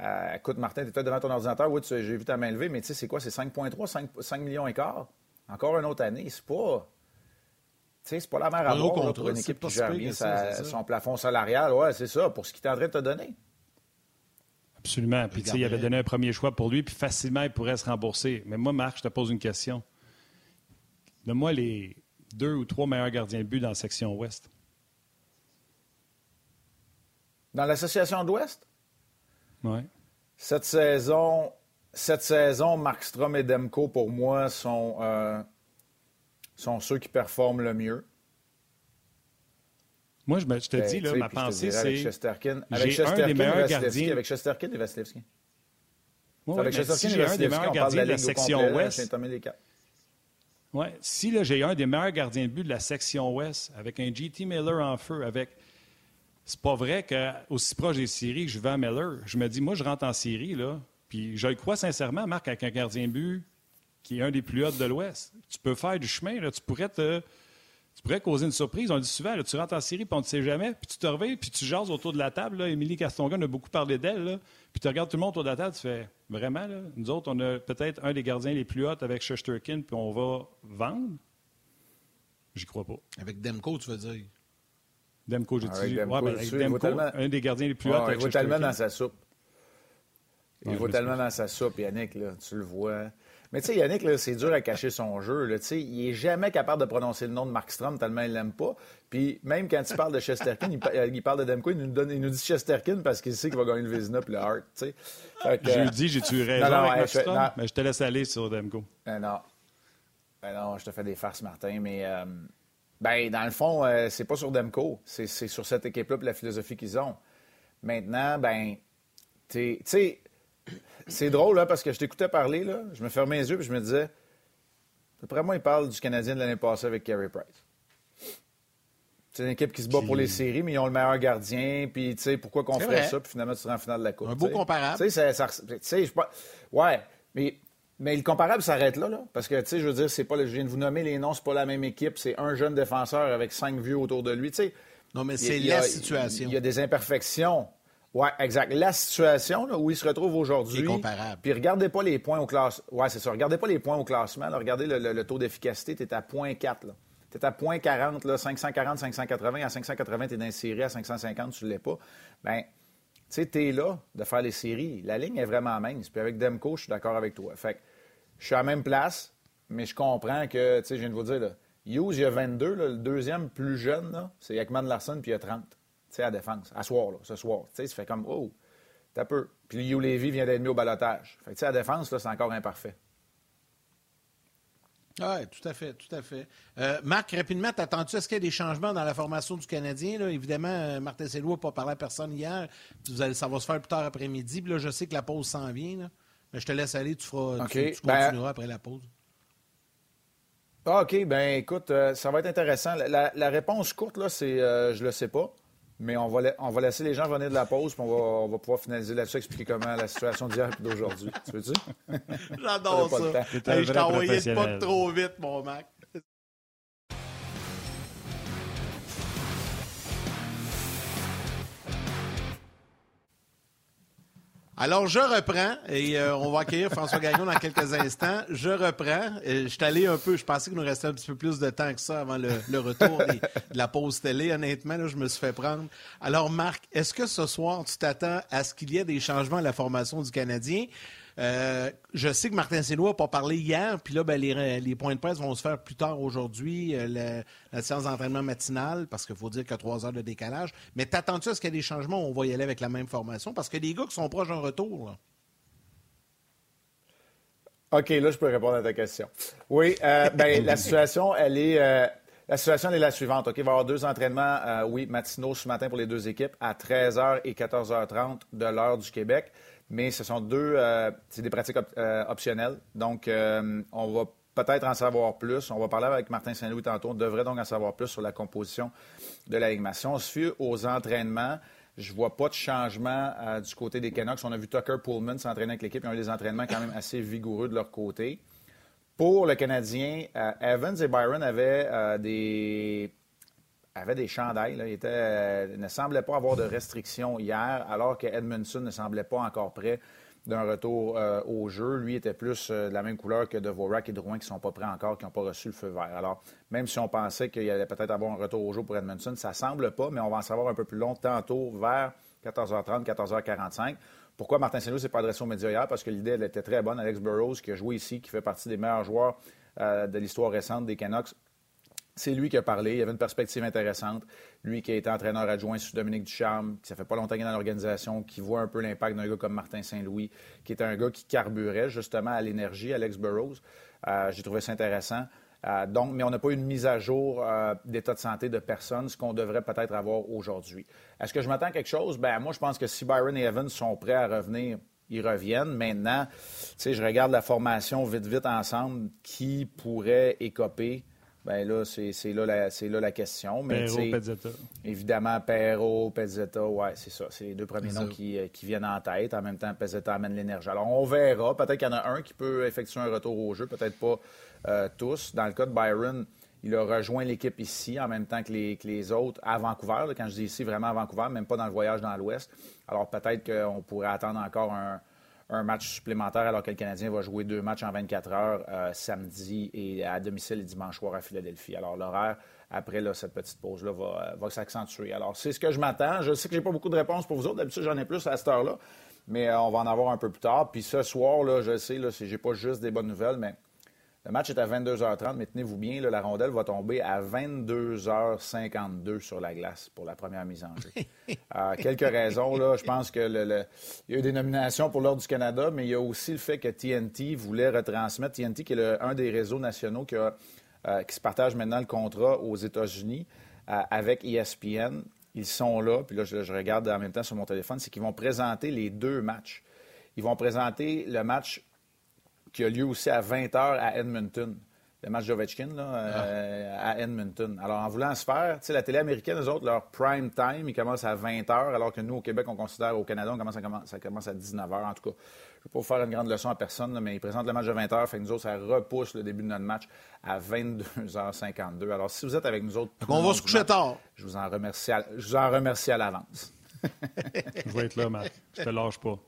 euh, écoute, Martin, tu étais devant ton ordinateur, oui, j'ai vu ta main levée, mais tu sais, c'est quoi? C'est 5,3, 5, millions et quart? Encore une autre année, c'est pas. Tu sais, c'est pas la mer à boire pour une équipe qui gère bien son plafond salarial. Ouais, c'est ça, pour ce qu'il t'en de te donner. Absolument. Puis, tu sais, il avait donné un premier choix pour lui, puis facilement, il pourrait se rembourser. Mais moi, Marc, je te pose une question. Donne-moi les deux ou trois meilleurs gardiens de but dans la section ouest. Dans l'association d'Ouest? Oui. Cette saison, cette saison, Markstrom et Demko, pour moi, sont, euh, sont ceux qui performent le mieux. Moi, je, te ben, dis, là, ma pensée, c'est. Avec Chesterkin, avec Chesterkin, un des meilleurs gardiens. Avec Chesterkin et Vasilevski. avec Chesterkin si j'ai un des meilleurs gardiens de la section ouest. Oui, si là, j'ai un des meilleurs gardiens de but de la section ouest, avec un GT Miller en feu, avec. C'est pas vrai qu'aussi proche des séries que je vais à Miller, je me dis, moi, je rentre en série, là, puis je le crois sincèrement, Marc, avec un gardien de but qui est un des plus hauts de l'Ouest. Tu peux faire du chemin, là, tu pourrais te pourrais causer une surprise. On le dit souvent, tu rentres en série, puis on ne sait jamais, puis tu te réveilles, puis tu jases autour de la table. Là. Émilie Castonga, on a beaucoup parlé d'elle. Puis tu regardes tout le monde autour de la table, tu fais vraiment, là, nous autres, on a peut-être un des gardiens les plus hauts avec Shesterkin, puis on va vendre? J'y crois pas. Avec Demko, tu veux dire? Demko, j'ai dit. Ouais, ben, avec Demko, un des gardiens les plus hauts avec Il va tellement dans sa soupe. Il va tellement dans sa soupe, Yannick, là, tu le vois. Mais tu sais, Yannick, c'est dur à cacher son jeu. Là. Il est jamais capable de prononcer le nom de Mark Strom tellement il l'aime pas. Puis même quand il parle de Chesterkin, il, parle de Demko, il nous, donne, il nous dit Chesterkin parce qu'il sait qu'il va gagner le Vizina et le Hart. J'ai euh, dit, j'ai-tu raison non, avec je, mais je te laisse aller sur Demko. Ben non. Ben non, je te fais des farces, Martin, mais... Euh, ben, dans le fond, euh, c'est pas sur Demko. C'est sur cette équipe-là et la philosophie qu'ils ont. Maintenant, ben, tu sais, c'est drôle, là, parce que je t'écoutais parler, là, je me fermais les yeux et je me disais, après moi, il parle du Canadien de l'année passée avec Carey Price. C'est une équipe qui se bat pour les séries, mais ils ont le meilleur gardien. Puis, tu sais, pourquoi qu'on ferait ça? Puis finalement, tu seras en finale de la Coupe. Un beau comparable. Tu sais, ça, je Ouais, mais, mais le comparable s'arrête là, là. Parce que, tu sais, je veux dire, c'est pas. Je viens de vous nommer les noms, c'est pas la même équipe. C'est un jeune défenseur avec cinq vieux autour de lui. Tu sais. Non, mais c'est la situation. Il y a des imperfections. Oui, exact. La situation où il se retrouve aujourd'hui. comparable. Puis regardez pas les points au classement. Oui, c'est ça. Regardez pas les points au classement. Regardez le, taux d'efficacité. Tu es à 0.4. Tu es à 0.40, là, 540, 580. À 580, tu es dans les séries. À 550, tu ne l'es pas. Bien, tu sais, tu es là de faire les séries. La ligne est vraiment mince. Puis avec Demko, je suis d'accord avec toi. Fait que je suis à la même place, mais je comprends que, tu sais, je viens de vous dire, là, Hughes, il y a 22. le deuxième plus jeune, c'est Ekman Larson, puis il y a 30 sais, à défense, à soir, là, ce soir. Tu sais, ça fait comme, oh, t'as peu. Puis Hugh Levy vient d'être mis au balotage. Fait que, tu sais, à défense, là, c'est encore imparfait. Oui, tout à fait, tout à fait. Euh, Marc, rapidement, t'attends-tu, est-ce qu'il y a des changements dans la formation du Canadien? Là? Évidemment, euh, Martin Selou n'a pas parlé à personne hier. Vous allez, ça va se faire plus tard après-midi. Là, je sais que la pause s'en vient. Là. Mais je te laisse aller, tu, feras, tu, ben, continueras après la pause. Ah, OK, ben écoute, euh, ça va être intéressant. La, réponse courte, là, c'est euh, je le sais pas. Mais on va, on va laisser les gens venir de la pause, puis on va, pouvoir finaliser là-dessus, expliquer comment la situation d'hier et d'aujourd'hui. Tu veux-tu? J'adore ça. je t'ai envoyé pas trop vite, mon Mac. Alors, je reprends et euh, on va accueillir François Gagnon dans quelques instants. Je reprends. je suis allé un peu, je pensais qu'il nous restait un petit peu plus de temps que ça avant le, retour de la pause télé. Honnêtement, là, je me suis fait prendre. Alors, Marc, est-ce que ce soir, tu t'attends à ce qu'il y ait des changements à la formation du Canadien? Euh, je sais que Martin Saint-Louis n'a pas parlé hier, puis là, ben, les, points de presse vont se faire plus tard aujourd'hui, euh, la, séance d'entraînement matinale, parce qu'il faut dire qu'il y a trois heures de décalage. Mais t'attends-tu à ce qu'il y ait des changements? On va y aller avec la même formation? Parce que les gars qui sont proches d'un retour, OK, là, je peux répondre à ta question. Oui, euh, ben, la situation, elle est. la situation est la suivante. OK, il va y avoir deux entraînements, oui, matinaux ce matin pour les deux équipes à 13h et 14h30 de l'heure du Québec mais ce sont deux, euh, c'est des pratiques euh, optionnelles. Donc, euh, on va peut-être en savoir plus. On va parler avec Martin Saint-Louis tantôt. On devrait donc en savoir plus sur la composition de la Ligue. Si on se fie aux entraînements, je ne vois pas de changement du côté des Canucks. On a vu Tucker Pullman s'entraîner avec l'équipe. Ils ont eu des entraînements quand même assez vigoureux de leur côté. Pour le Canadien, Evans et Byron avaient des avait des chandails. Il euh, ne semblait pas avoir de restrictions hier, alors que Edmondson ne semblait pas encore prêt d'un retour euh, au jeu. Lui était plus euh, de la même couleur que Dvorak et Drouin qui ne sont pas prêts encore, qui n'ont pas reçu le feu vert. Alors, même si on pensait qu'il allait peut-être avoir un retour au jeu pour Edmondson, ça ne semble pas, mais on va en savoir un peu plus long tantôt vers 14h30, 14h45. Pourquoi Martin Saint-Louis s'est pas adressé aux médias hier? Parce que l'idée, était très bonne. Alex Burrows, qui a joué ici, qui fait partie des meilleurs joueurs de l'histoire récente des Canucks, c'est lui qui a parlé. Il avait une perspective intéressante. Lui qui a été entraîneur adjoint sous Dominique Ducharme, qui ça fait pas longtemps qu'il est dans l'organisation, qui voit un peu l'impact d'un gars comme Martin Saint-Louis, qui est un gars qui carburait justement à l'énergie, Alex Burrows. Euh, j'ai trouvé ça intéressant. Euh, donc, mais on n'a pas eu une mise à jour euh, d'état de santé de personne, ce qu'on devrait peut-être avoir aujourd'hui. Est-ce que je m'attends à quelque chose? Ben moi, je pense que si Byron et Evans sont prêts à revenir, ils reviennent. Maintenant, je regarde la formation vite, vite ensemble. Qui pourrait écoper? Bien là, c'est là, la, là la question. Mais, Perro, Pezzetta. Évidemment, Perro, Pezzetta, oui, c'est ça. C'est les deux premiers noms qui, euh, qui, viennent en tête. En même temps, Pezzetta amène l'énergie. Alors, on verra. Peut-être qu'il y en a un qui peut effectuer un retour au jeu, peut-être pas euh, tous. Dans le cas de Byron, il a rejoint l'équipe ici en même temps que les, que les autres à Vancouver. quand je dis ici, vraiment à Vancouver, même pas dans le voyage dans l'Ouest. Alors, peut-être qu'on pourrait attendre encore un un match supplémentaire alors que le Canadien va jouer deux matchs en 24 heures euh, samedi et à domicile et dimanche soir à Philadelphie. Alors l'horaire, après cette petite pause-là, va, euh, va s'accentuer. Alors c'est ce que je m'attends. Je sais que j'ai pas beaucoup de réponses pour vous autres. D'habitude, j'en ai plus à cette heure-là. Mais euh, on va en avoir un peu plus tard. Puis ce soir, là, je sais, là, j'ai pas juste des bonnes nouvelles, mais le match est à 22h30, mais tenez-vous bien, la rondelle va tomber à 22h52 sur la glace pour la première mise en jeu. euh, quelques raisons, là. Je pense que le, il y a eu des nominations pour l'Ordre du Canada, mais il y a aussi le fait que TNT voulait retransmettre, TNT qui est un des réseaux nationaux qui, euh, qui, se partage maintenant le contrat aux États-Unis euh, avec ESPN. Ils sont là, puis là, je, je regarde en même temps sur mon téléphone, c'est qu'ils vont présenter les deux matchs. Ils vont présenter le match qui a lieu aussi à 20h à Edmonton. Le match d'Ovechkin euh, à Edmonton. Alors, en voulant se faire, tu sais, la télé américaine, eux autres, leur prime time, il commence à 20h, alors que nous, au Québec, on considère, au Canada, on commence à, ça commence à 19h. En tout cas, je ne vais pas vous faire une grande leçon à personne, mais ils présentent le match de 20h, fait que nous autres, ça repousse le début de notre match à 22h52. Alors, si vous êtes avec nous autres... On va se coucher tard. Je vous en remercie à, je vous en remercie à l'avance. je vais être là, Marc. Je te lâche pas.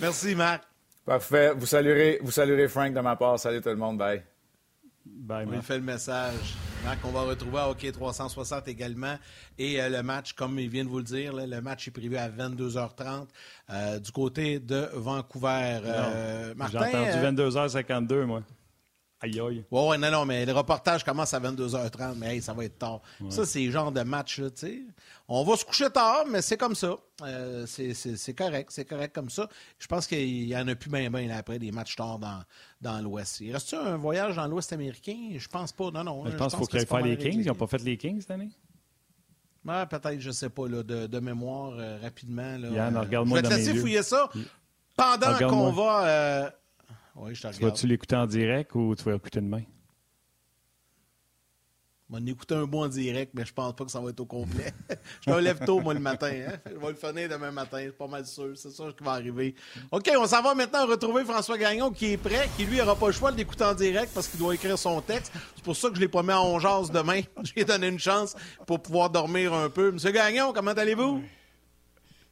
Merci, Marc. Parfait. Vous saluerez, vous saluerez Frank de ma part. Salut tout le monde. Bye. Bye, on fait le message. Marc, on va retrouver à Hockey 360 également. Et euh, le match, comme il vient de vous le dire, le match est prévu à 22h30 euh, du côté de Vancouver. Euh, J'ai entendu 22h52, moi. Aïe, aïe. Ouais, non, non, mais le reportage commence à 22h30, mais ça va être tard. Ça, c'est le genre de match, tu sais. On va se coucher tard, mais c'est comme ça. Euh, c'est correct, c'est correct comme ça. Je pense qu'il y en a plus bien, bien après des matchs tard dans, dans l'Ouest. Il reste-tu un voyage dans l'Ouest américain? Je pense pas. Non, non. je, pense, qu'il faut qu'ils faire les Kings. Ils n'ont pas fait les Kings cette année? Ouais, peut-être, je ne sais pas, là, de, de mémoire, euh, rapidement. Là, Yann, regarde-moi je vais te laisser fouiller ça pendant qu'on va... Oui, je te regarde. Vas-tu l'écouter en direct ou tu vas écouter demain? On va écouter un bout en direct, mais je pense pas que ça va être au complet. je me lève tôt, moi, le matin. Hein? Je vais le finir demain matin, c'est pas mal sûr. C'est ça qui va arriver. OK, on s'en va maintenant retrouver François Gagnon qui est prêt, qui lui n'aura pas le choix d'écouter en direct parce qu'il doit écrire son texte. C'est pour ça que je l'ai pas mis en jase demain. Je lui ai donné une chance pour pouvoir dormir un peu. Monsieur Gagnon, comment allez-vous?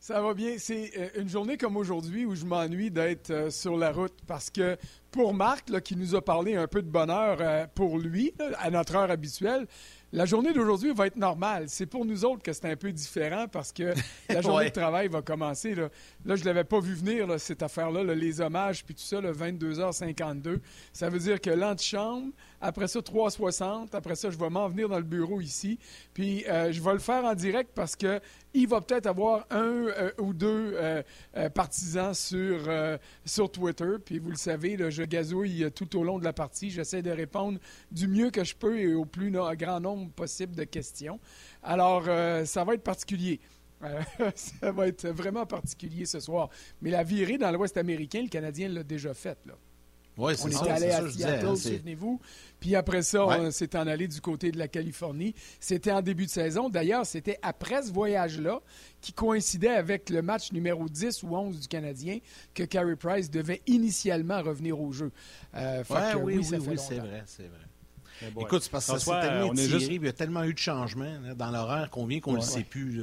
Ça va bien. C'est euh, une journée comme aujourd'hui où je m'ennuie d'être euh, sur la route parce que pour Marc, qui nous a parlé un peu de bonheur euh, pour lui, à notre heure habituelle, la journée d'aujourd'hui va être normale. C'est pour nous autres que c'est un peu différent parce que la journée de travail va commencer. Là, là je ne l'avais pas vu venir, cette affaire-là, les hommages, puis tout ça, le 22h52. Ça veut dire que l'antichambre, après ça, 3,60. Après ça, je vais m'en venir dans le bureau ici. Puis euh, je vais le faire en direct parce que il va peut-être avoir un euh, ou deux euh, partisans sur, sur Twitter. Puis vous le savez, je gazouille tout au long de la partie. J'essaie de répondre du mieux que je peux et au plus grand nombre possible de questions. Alors, ça va être particulier. ça va être vraiment particulier ce soir. Mais la virée dans l'Ouest américain, le Canadien l'a déjà faite. Là. Ouais, on est allé à Seattle, souvenez-vous. Puis après ça, on s'est en allé du côté de la Californie. C'était en début de saison. D'ailleurs, c'était après ce voyage-là, qui coïncidait avec le match numéro 10 ou 11 du Canadien, que Carey Price devait initialement revenir au jeu. Euh, oui, oui, oui, c'est vrai, c'est vrai. Écoute, c'est parce que c'est tellement il y a tellement eu de changements dans l'horaire qu'on vient qu'on ne le sait plus.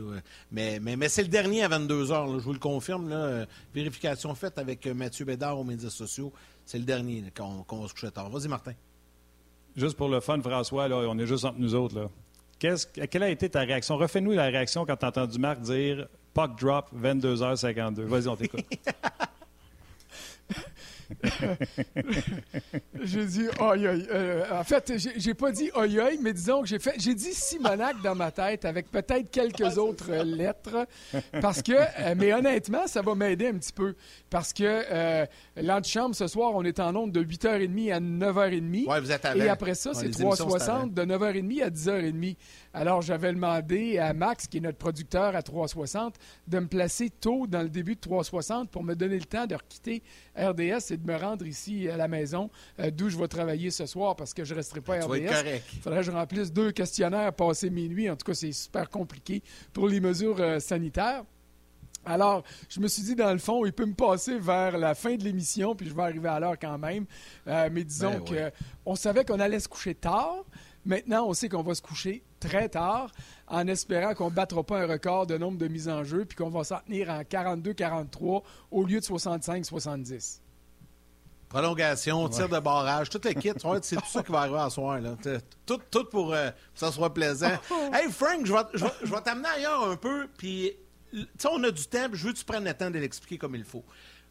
Mais, mais, mais c'est le dernier à 22 h je vous le confirme. Là, vérification faite avec Mathieu Bédard aux médias sociaux. C'est le dernier qu'on va se coucher tard. Vas-y, Martin. Juste pour le fun, François, là, on est juste entre nous autres. Là. quelle a été ta réaction? Refais-nous la réaction quand tu as entendu Marc dire Puck drop 22h52. Vas-y, on t'écoute. j'ai dit aïe aïe. Euh, en fait, j'ai pas dit aïe aïe, mais disons que j'ai fait, j'ai dit Simonac dans ma tête avec peut-être quelques autres lettres, parce que, euh, mais honnêtement, ça va m'aider un petit peu, parce que euh, l'antichambre ce soir, on est en nombre de 8h30 à 9h30. Ouais, vous êtes Et après ça, c'est 3h60 de 9h30 à 10h30. Alors, j'avais demandé à Max, qui est notre producteur à 360, de me placer tôt dans le début de 360 pour me donner le temps de quitter RDS et de me rendre ici à la maison, euh, d'où je vais travailler ce soir parce que je ne resterai pas à RDS. Il faudrait que je remplisse deux questionnaires passer minuit. En tout cas, c'est super compliqué pour les mesures euh, sanitaires. Alors, je me suis dit, dans le fond, il peut me passer vers la fin de l'émission, puis je vais arriver à l'heure quand même. Euh, mais disons ben qu'on savait qu'on allait se coucher tard. Maintenant, on sait qu'on va se coucher très tard en espérant qu'on ne battra pas un record de nombre de mises en jeu puis qu'on va s'en tenir en 42-43 au lieu de 65-70. Prolongation, tir de barrage, toute l'équipe, c'est tout ça qui va arriver à soir. Là. Tout, tout pour euh, que ça soit plaisant. hey Frank, je vais, je vais, t'amener ailleurs un peu, puis on a du temps, je veux que tu prennes le temps de l'expliquer comme il faut.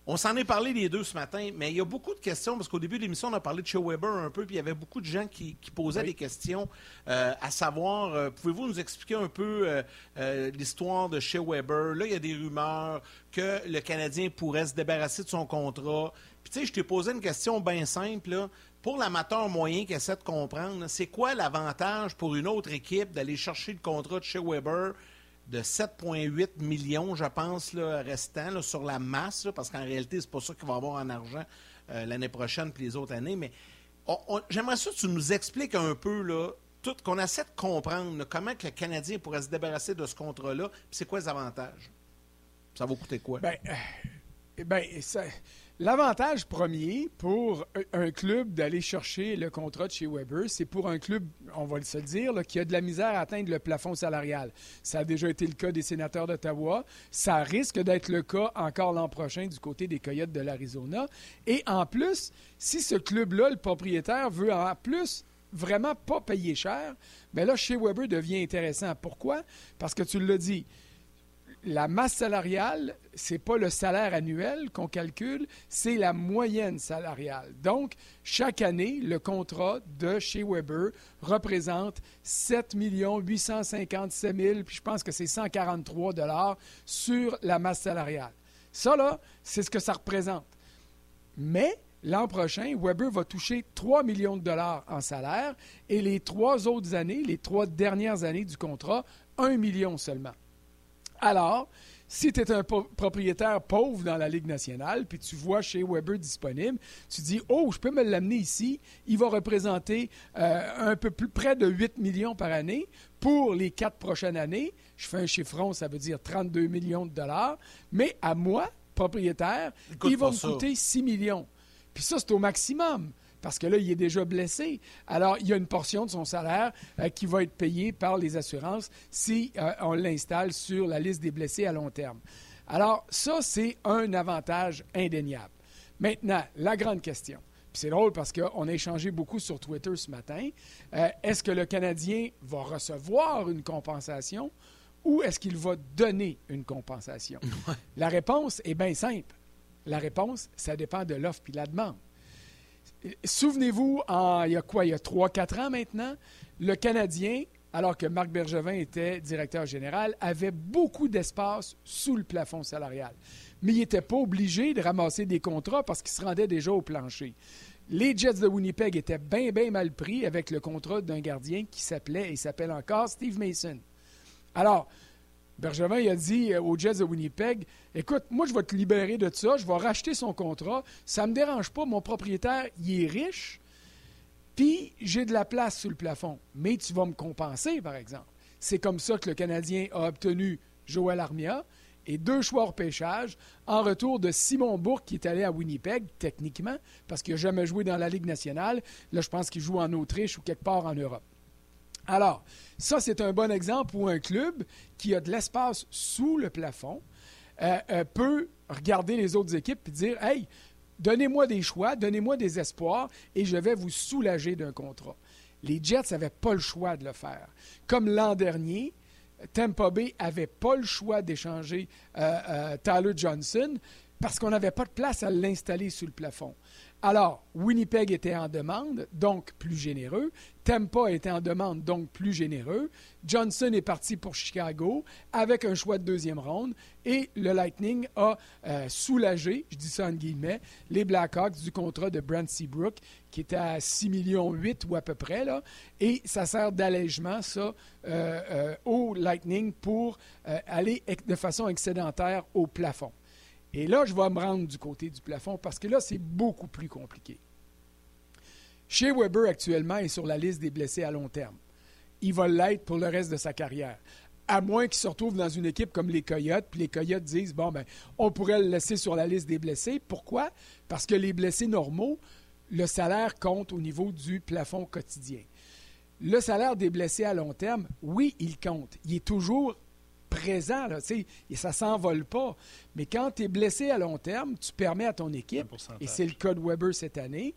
On s'en est parlé les deux ce matin, mais il y a beaucoup de questions parce qu'au début de l'émission, on a parlé de chez Weber un peu, puis il y avait beaucoup de gens qui, posaient des questions, euh, à savoir, euh, pouvez-vous nous expliquer un peu euh, l'histoire de chez Weber? Là, il y a des rumeurs que le Canadien pourrait se débarrasser de son contrat. Puis tu sais, je t'ai posé une question bien simple. Pour l'amateur moyen qui essaie de comprendre, c'est quoi l'avantage pour une autre équipe d'aller chercher le contrat de chez Weber? De 7,8 millions, je pense, là, restant sur la masse, parce qu'en réalité, c'est pas ça qu'il va avoir en argent euh, l'année prochaine puis les autres années. Mais j'aimerais ça que tu nous expliques un peu, là, tout, qu'on essaie de comprendre comment que le Canadien pourrait se débarrasser de ce contrat-là, puis c'est quoi les avantages? Ça va coûter quoi? Bien, euh, ben, ça L'avantage premier pour un club d'aller chercher le contrat de chez Weber, c'est pour un club, on va se le dire, qui a de la misère à atteindre le plafond salarial. Ça a déjà été le cas des sénateurs d'Ottawa. Ça risque d'être le cas encore l'an prochain du côté des Coyotes de l'Arizona. Et en plus, si ce club-là, le propriétaire, veut en plus vraiment pas payer cher, bien là, chez Weber devient intéressant. Pourquoi? Parce que tu l'as dit, la masse salariale, c'est pas le salaire annuel qu'on calcule, c'est la moyenne salariale. Donc, chaque année, le contrat de chez Weber représente 7 857 000, puis je pense que c'est 143 dollars sur la masse salariale. Ça, là, c'est ce que ça représente. Mais l'an prochain, Weber va toucher 3 millions de dollars en salaire et les trois autres années, les trois dernières années du contrat, 1 million seulement. Alors, Si tu es un propriétaire pauvre dans la Ligue nationale, puis tu vois chez Weber disponible, tu dis Oh, je peux me l'amener ici. Il va représenter euh, un peu plus près de 8 millions par année pour les quatre prochaines années. Je fais un chiffron, ça veut dire 32 millions de dollars. Mais à moi, propriétaire, il va me coûter 6 millions. Puis ça, c'est au maximum parce que là, il est déjà blessé. Alors, il y a une portion de son salaire euh, qui va être payée par les assurances si euh, on l'installe sur la liste des blessés à long terme. Alors, ça, c'est un avantage indéniable. Maintenant, la grande question. C'est drôle parce qu'on a échangé beaucoup sur Twitter ce matin. Euh, est-ce que le Canadien va recevoir une compensation ou est-ce qu'il va donner une compensation? La réponse est bien simple. La réponse, ça dépend de l'offre et la demande. Souvenez-vous, il y a quoi, il y a 3-4 ans maintenant, le Canadien, alors que Marc Bergevin était directeur général, avait beaucoup d'espace sous le plafond salarial. Mais il n'était pas obligé de ramasser des contrats parce qu'il se rendait déjà au plancher. Les Jets de Winnipeg étaient bien, bien mal pris avec le contrat d'un gardien qui s'appelait et s'appelle encore Steve Mason. Alors, Bergevin il a dit euh, aux Jets de Winnipeg Écoute, moi, je vais te libérer de ça, je vais racheter son contrat. Ça ne me dérange pas, mon propriétaire, il est riche, puis j'ai de la place sous le plafond. Mais tu vas me compenser, par exemple. C'est comme ça que le Canadien a obtenu Joël Armia et deux choix hors pêchage en retour de Simon Bourque qui est allé à Winnipeg, techniquement, parce qu'il n'a jamais joué dans la Ligue nationale. Là, je pense qu'il joue en Autriche ou quelque part en Europe. Alors, ça, c'est un bon exemple où un club qui a de l'espace sous le plafond euh, euh, peut regarder les autres équipes et dire Hey, donnez-moi des choix, donnez-moi des espoirs et je vais vous soulager d'un contrat. Les Jets n'avaient pas le choix de le faire. Comme l'an dernier, Tampa Bay n'avait pas le choix d'échanger euh, Tyler Johnson parce qu'on n'avait pas de place à l'installer sous le plafond. Alors, Winnipeg était en demande, donc plus généreux. Tampa était en demande, donc plus généreux. Johnson est parti pour Chicago avec un choix de deuxième ronde et le Lightning a euh, soulagé, je dis ça en guillemets, les Blackhawks du contrat de Brent Seabrook qui était à 6 millions 8 ou à peu près là, et ça sert d'allègement ça euh, euh, au Lightning pour aller de façon excédentaire au plafond. Et là, je vais me rendre du côté du plafond parce que là, c'est beaucoup plus compliqué. Chez Weber, actuellement, est sur la liste des blessés à long terme. Il va l'être pour le reste de sa carrière. À moins qu'il se retrouve dans une équipe comme les Coyotes, puis les Coyotes disent bon, ben, on pourrait le laisser sur la liste des blessés. Pourquoi? Parce que les blessés normaux, le salaire compte au niveau du plafond quotidien. Le salaire des blessés à long terme, oui, il compte. Il est toujours présent, là, et ça ne s'envole pas. Mais quand tu es blessé à long terme, tu permets à ton équipe, et c'est le cas de Weber cette année,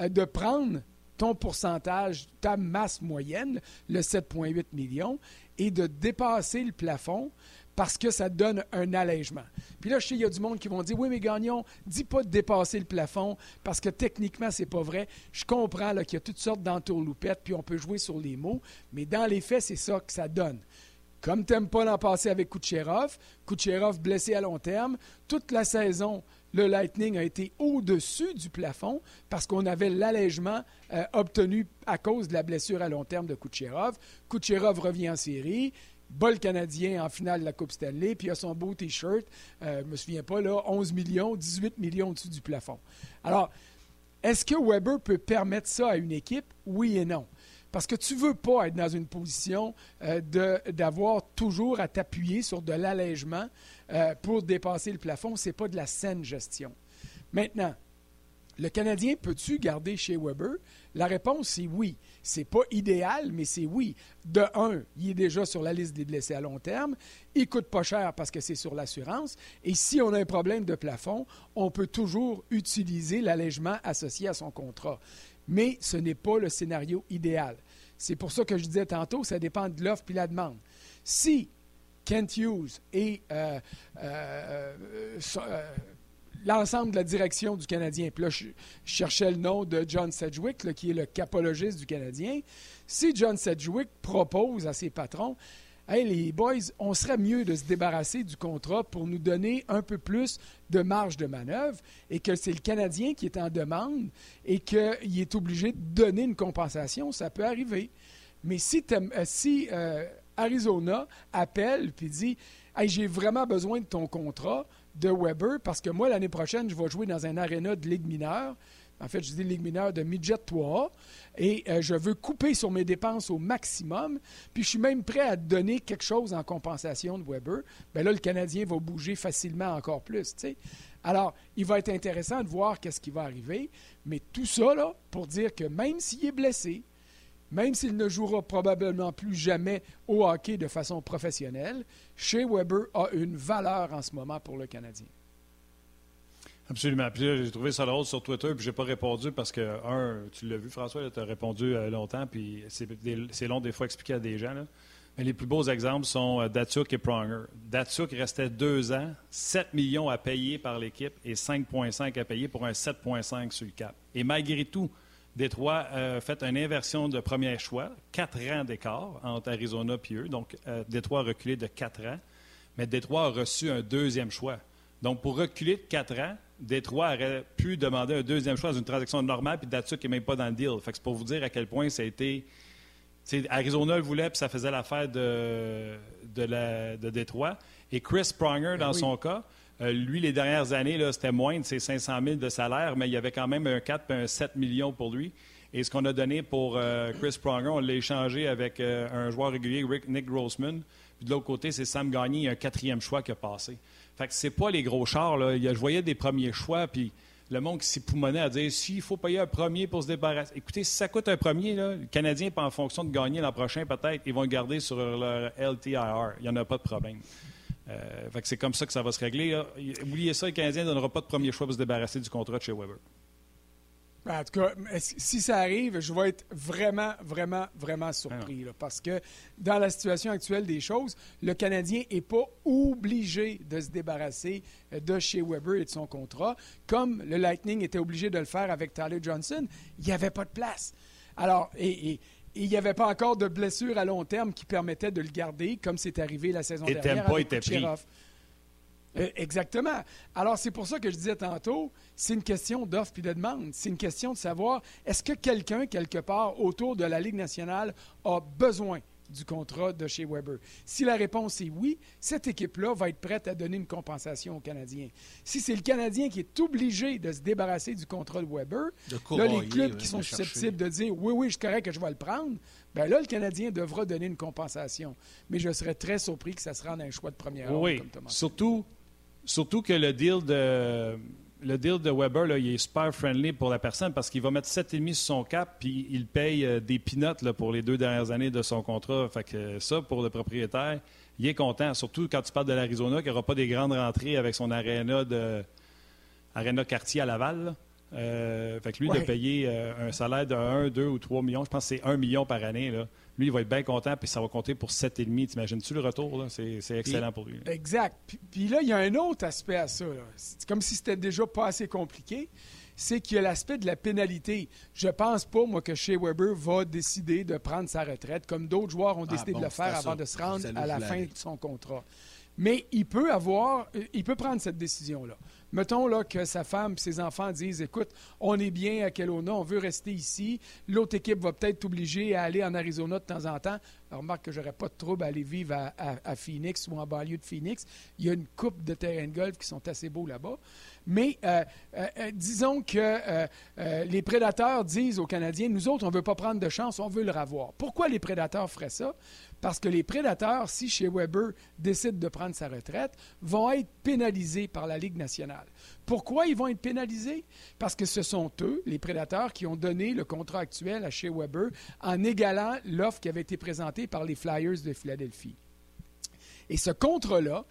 euh, de prendre ton pourcentage, ta masse moyenne, le 7,8 millions, et de dépasser le plafond parce que ça donne un allègement. Puis là, je sais, il y a du monde qui vont dire Oui, mais Gagnon, dis pas de dépasser le plafond parce que techniquement, c'est pas vrai. Je comprends qu'il y a toutes sortes d'entourloupettes, puis on peut jouer sur les mots, mais dans les faits, c'est ça que ça donne. Comme pas l'an passé avec Kucherov, Kucherov blessé à long terme, toute la saison, le Lightning a été au-dessus du plafond parce qu'on avait l'allègement euh, obtenu à cause de la blessure à long terme de Kucherov. Kucherov revient en série, bol canadien en finale de la Coupe Stanley, puis il a son beau T-shirt, euh, je ne me souviens pas, là, 11 millions, 18 millions au-dessus du plafond. Alors, est-ce que Weber peut permettre ça à une équipe? Oui et non. Parce que tu ne veux pas être dans une position euh, d'avoir toujours à t'appuyer sur de l'allègement euh, pour dépasser le plafond. Ce n'est pas de la saine gestion. Maintenant, le Canadien peut-tu garder chez Weber? La réponse, c'est oui. C'est pas idéal, mais c'est oui. De un, il est déjà sur la liste des blessés à long terme. Il coûte pas cher parce que c'est sur l'assurance. Et si on a un problème de plafond, on peut toujours utiliser l'allègement associé à son contrat mais ce n'est pas le scénario idéal. C'est pour ça que je disais tantôt, ça dépend de l'offre et la demande. Si Kent Hughes et euh, euh, euh, l'ensemble de la direction du Canadien, puis là, je, cherchais le nom de John Sedgwick, qui est le capologiste du Canadien, si John Sedgwick propose à ses patrons, Hey, les boys, on serait mieux de se débarrasser du contrat pour nous donner un peu plus de marge de manœuvre et que c'est le Canadien qui est en demande et qu'il est obligé de donner une compensation, ça peut arriver. Mais si, euh, si euh, Arizona appelle puis dit hey, J'ai vraiment besoin de ton contrat de Weber parce que moi, l'année prochaine, je vais jouer dans un aréna de Ligue mineure. En fait, je dis Ligue mineure de Midget 3 et euh, je veux couper sur mes dépenses au maximum. Puis je suis même prêt à donner quelque chose en compensation de Weber. Bien là, le Canadien va bouger facilement encore plus. Alors, il va être intéressant de voir qu'est-ce qui va arriver. Mais tout ça, là, pour dire que même s'il est blessé, même s'il ne jouera probablement plus jamais au hockey de façon professionnelle, Shea Weber a une valeur en ce moment pour le Canadien. Absolument. J'ai trouvé ça drôle sur Twitter, puis j'ai pas répondu parce que, un, tu l'as vu, François, tu as répondu euh, longtemps, puis c'est long des fois expliquer à des gens. Mais les plus beaux exemples sont euh, Datsuk et Pronger. Datsuk restait deux ans, 7 millions à payer par l'équipe et 5,5 à payer pour un 7,5 sur le cap. Et malgré tout, Détroit a euh, fait une inversion de premier choix, quatre ans d'écart entre Arizona et eux. Donc, euh, Détroit a reculé de quatre ans, mais Détroit a reçu un deuxième choix. Donc, pour reculer de quatre ans, Détroit aurait pu demander un deuxième choix dans une transaction normale, puis Datsuk n'est même pas dans le deal. Fait c'est pour vous dire à quel point ça a été. Arizona le voulait, puis ça faisait l'affaire de, de, de Détroit. Et Chris Pronger, dans ben son cas, euh, lui, les dernières années, c'était moins de ses 500 000 de salaire, mais il y avait quand même un 4 et un 7 millions pour lui. Et ce qu'on a donné pour euh, Chris Pronger, on l'a échangé avec euh, un joueur régulier, Nick Grossman. Puis de l'autre côté, c'est Sam Gagné, un quatrième choix qui a passé. Fait que c'est pas les gros chars. Là. Je voyais des premiers choix, puis le monde qui s'est poumonné à dire s'il faut payer un premier pour se débarrasser. Écoutez, si ça coûte un premier, là, le Canadien, pas en fonction de gagner l'an prochain, peut-être, ils vont le garder sur leur LTIR. Il n'y en a pas de problème. Euh, c'est comme ça que ça va se régler. Oubliez ça, le Canadien ne donnera pas de premier choix pour se débarrasser du contrat de chez Weber. Ben, en tout cas, si ça arrive, je vais être vraiment, vraiment, vraiment surpris. Ah parce que dans la situation actuelle des choses, le Canadien n'est pas obligé de se débarrasser euh, de chez Weber et de son contrat, comme le Lightning était obligé de le faire avec Tyler Johnson. Il n'y avait pas de place. Alors, et, il n'y avait pas encore de blessure à long terme qui permettait de le garder, comme c'est arrivé la saison dernière avec était pris. Euh, exactement. Alors, c'est pour ça que je disais tantôt, c'est une question d'offre et de demande. C'est une question de savoir, est-ce que quelqu'un, quelque part, autour de la Ligue nationale, a besoin du contrat de chez Weber? Si la réponse est oui, cette équipe-là va être prête à donner une compensation aux Canadiens. Si c'est le Canadien qui est obligé de se débarrasser du contrat de Weber, là, les clubs qui sont susceptibles de dire oui, oui, je suis correct que je vais le prendre, bien là, le Canadien devra donner une compensation. Mais je serais très surpris que ça se rende un choix de première ronde. Oui, surtout, surtout que le deal de le deal de Weber, là, il est super friendly pour la personne parce qu'il va mettre 7,5 sur son cap, puis il paye euh, des peanuts pour les deux dernières années de son contrat. Fait que ça, pour le propriétaire, il est content. Surtout quand tu parles de l'Arizona, qui n'aura pas des grandes rentrées avec son aréna de aréna quartier à Laval. Euh, fait que lui, de payer euh, un salaire de 1, 2 ou 3 millions, je pense que c'est 1 million par année. Là. Lui, il va être bien content, puis ça va compter pour 7,5. T'imagines-tu le retour? C'est excellent pour lui. Exact. Puis, là, il y a un autre aspect à ça. C'est comme si c'était déjà pas assez compliqué. C'est qu'il y a l'aspect de la pénalité. Je pense pas, moi, que Shea Weber va décider de prendre sa retraite, comme d'autres joueurs ont ah, décidé de le faire avant de se rendre à la fin de son contrat. Mais il peut avoir, euh, il peut prendre cette décision-là. Mettons là, que sa femme et ses enfants disent Écoute, on est bien à Kelowna, on veut rester ici. L'autre équipe va peut-être obliger à aller en Arizona de temps en temps. Remarque que j'aurais pas de trouble à aller vivre à, Phoenix ou en banlieue de Phoenix. Il y a une coupe de terrain de golf qui sont assez beaux là-bas. Mais euh, euh, euh, disons que les prédateurs disent aux Canadiens Nous autres, on ne veut pas prendre de chance, on veut le revoir. Pourquoi les prédateurs feraient ça? Parce que les prédateurs, si chez Weber décide de prendre sa retraite, vont être pénalisés par la Ligue nationale. Pourquoi ils vont être pénalisés? Parce que ce sont eux, les prédateurs, qui ont donné le contrat actuel à chez Weber en égalant l'offre qui avait été présentée par les Flyers de Philadelphie. Et ce contrat-là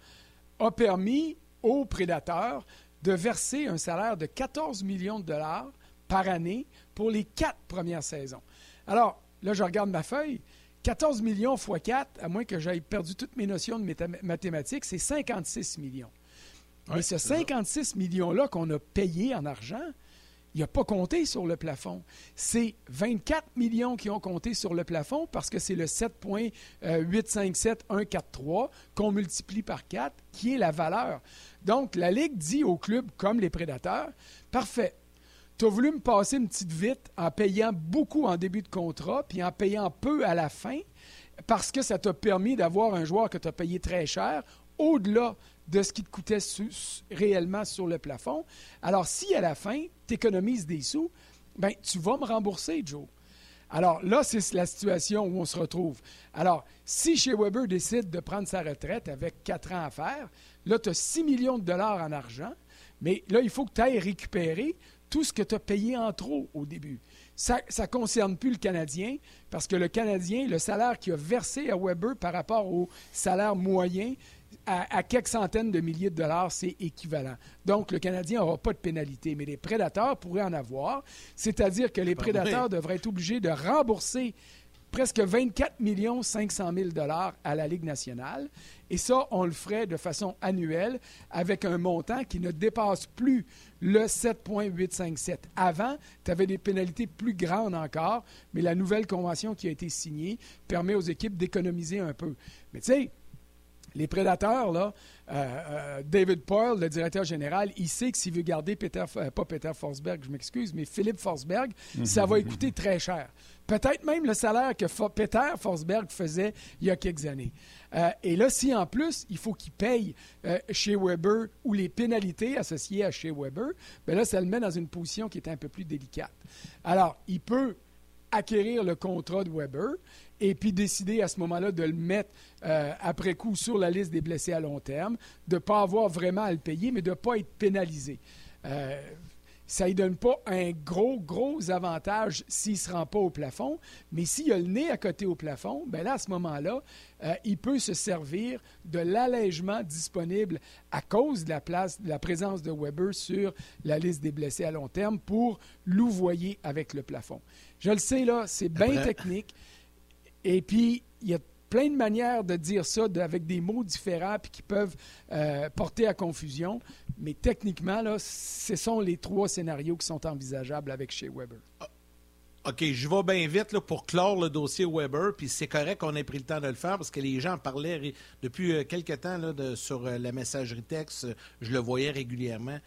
a permis aux prédateurs de verser un salaire de 14 millions de dollars par année pour les quatre premières saisons. Alors, là, je regarde ma feuille. 14 millions x 4, à moins que j'aille perdu toutes mes notions de mathématiques, c'est 56 millions. Mais ce 56 millions-là qu'on a payé en argent, il n'a pas compté sur le plafond. C'est 24 millions qui ont compté sur le plafond parce que c'est le 7.857143 qu'on multiplie par 4 qui est la valeur. Donc, la Ligue dit aux clubs comme les prédateurs, parfait, tu as voulu me passer une petite vite en payant beaucoup en début de contrat, puis en payant peu à la fin. parce que ça t'a permis d'avoir un joueur que tu as payé très cher, au-delà de ce qui te coûtait réellement sur le plafond. Alors, si à la fin, tu économises des sous, ben, tu vas me rembourser, Joe. Alors là, c'est la situation où on se retrouve. Alors, si chez Weber décide de prendre sa retraite avec quatre ans à faire, là, tu as 6 millions de dollars en argent, mais là, il faut que tu ailles récupérer tout ce que tu as payé en trop au début. Ça ne concerne plus le Canadien parce que le Canadien, le salaire qu'il a versé à Weber par rapport au salaire moyen, à, quelques centaines de milliers de dollars, c'est équivalent. Donc, le Canadien n'aura pas de pénalité, mais les prédateurs pourraient en avoir. C'est-à-dire que les prédateurs devraient être obligés de rembourser presque 24 500 000 dollars à la Ligue nationale. Et ça, on le ferait de façon annuelle avec un montant qui ne dépasse plus le 7,857. Avant, tu avais des pénalités plus grandes encore, mais la nouvelle convention qui a été signée permet aux équipes d'économiser un peu. Mais tu sais, les prédateurs, là, euh, euh, David Poyle, le directeur général, il sait que s'il veut garder Peter, euh, pas Peter Forsberg, je m'excuse, mais Philippe Forsberg, ça va coûter très cher. Peut-être même le salaire que Peter Forsberg faisait il y a quelques années. et là, si en plus, il faut qu'il paye chez Weber ou les pénalités associées à chez Weber, bien là, ça le met dans une position qui est un peu plus délicate. Alors, il peut acquérir le contrat de Weber et puis décider à ce moment-là de le mettre euh, après coup sur la liste des blessés à long terme, de ne pas avoir vraiment à le payer, mais de ne pas être pénalisé. Euh, ça ne donne pas un gros, gros avantage s'il ne se rend pas au plafond, mais s'il a le nez à côté au plafond, bien là, à ce moment-là, euh, il peut se servir de l'allègement disponible à cause de la, place, de la présence de Weber sur la liste des blessés à long terme pour louvoyer avec le plafond. Je le sais, là, c'est bien technique. Et puis, il y a plein de manières de dire ça avec des mots différents puis qui peuvent euh, porter à confusion. Mais techniquement, là, ce sont les trois scénarios qui sont envisageables avec chez Weber. Ah, OK, je vais bien vite là, pour clore le dossier Weber, puis c'est correct qu'on ait pris le temps de le faire parce que les gens parlaient depuis euh, quelques temps là, sur euh, la messagerie texte, je le voyais régulièrement.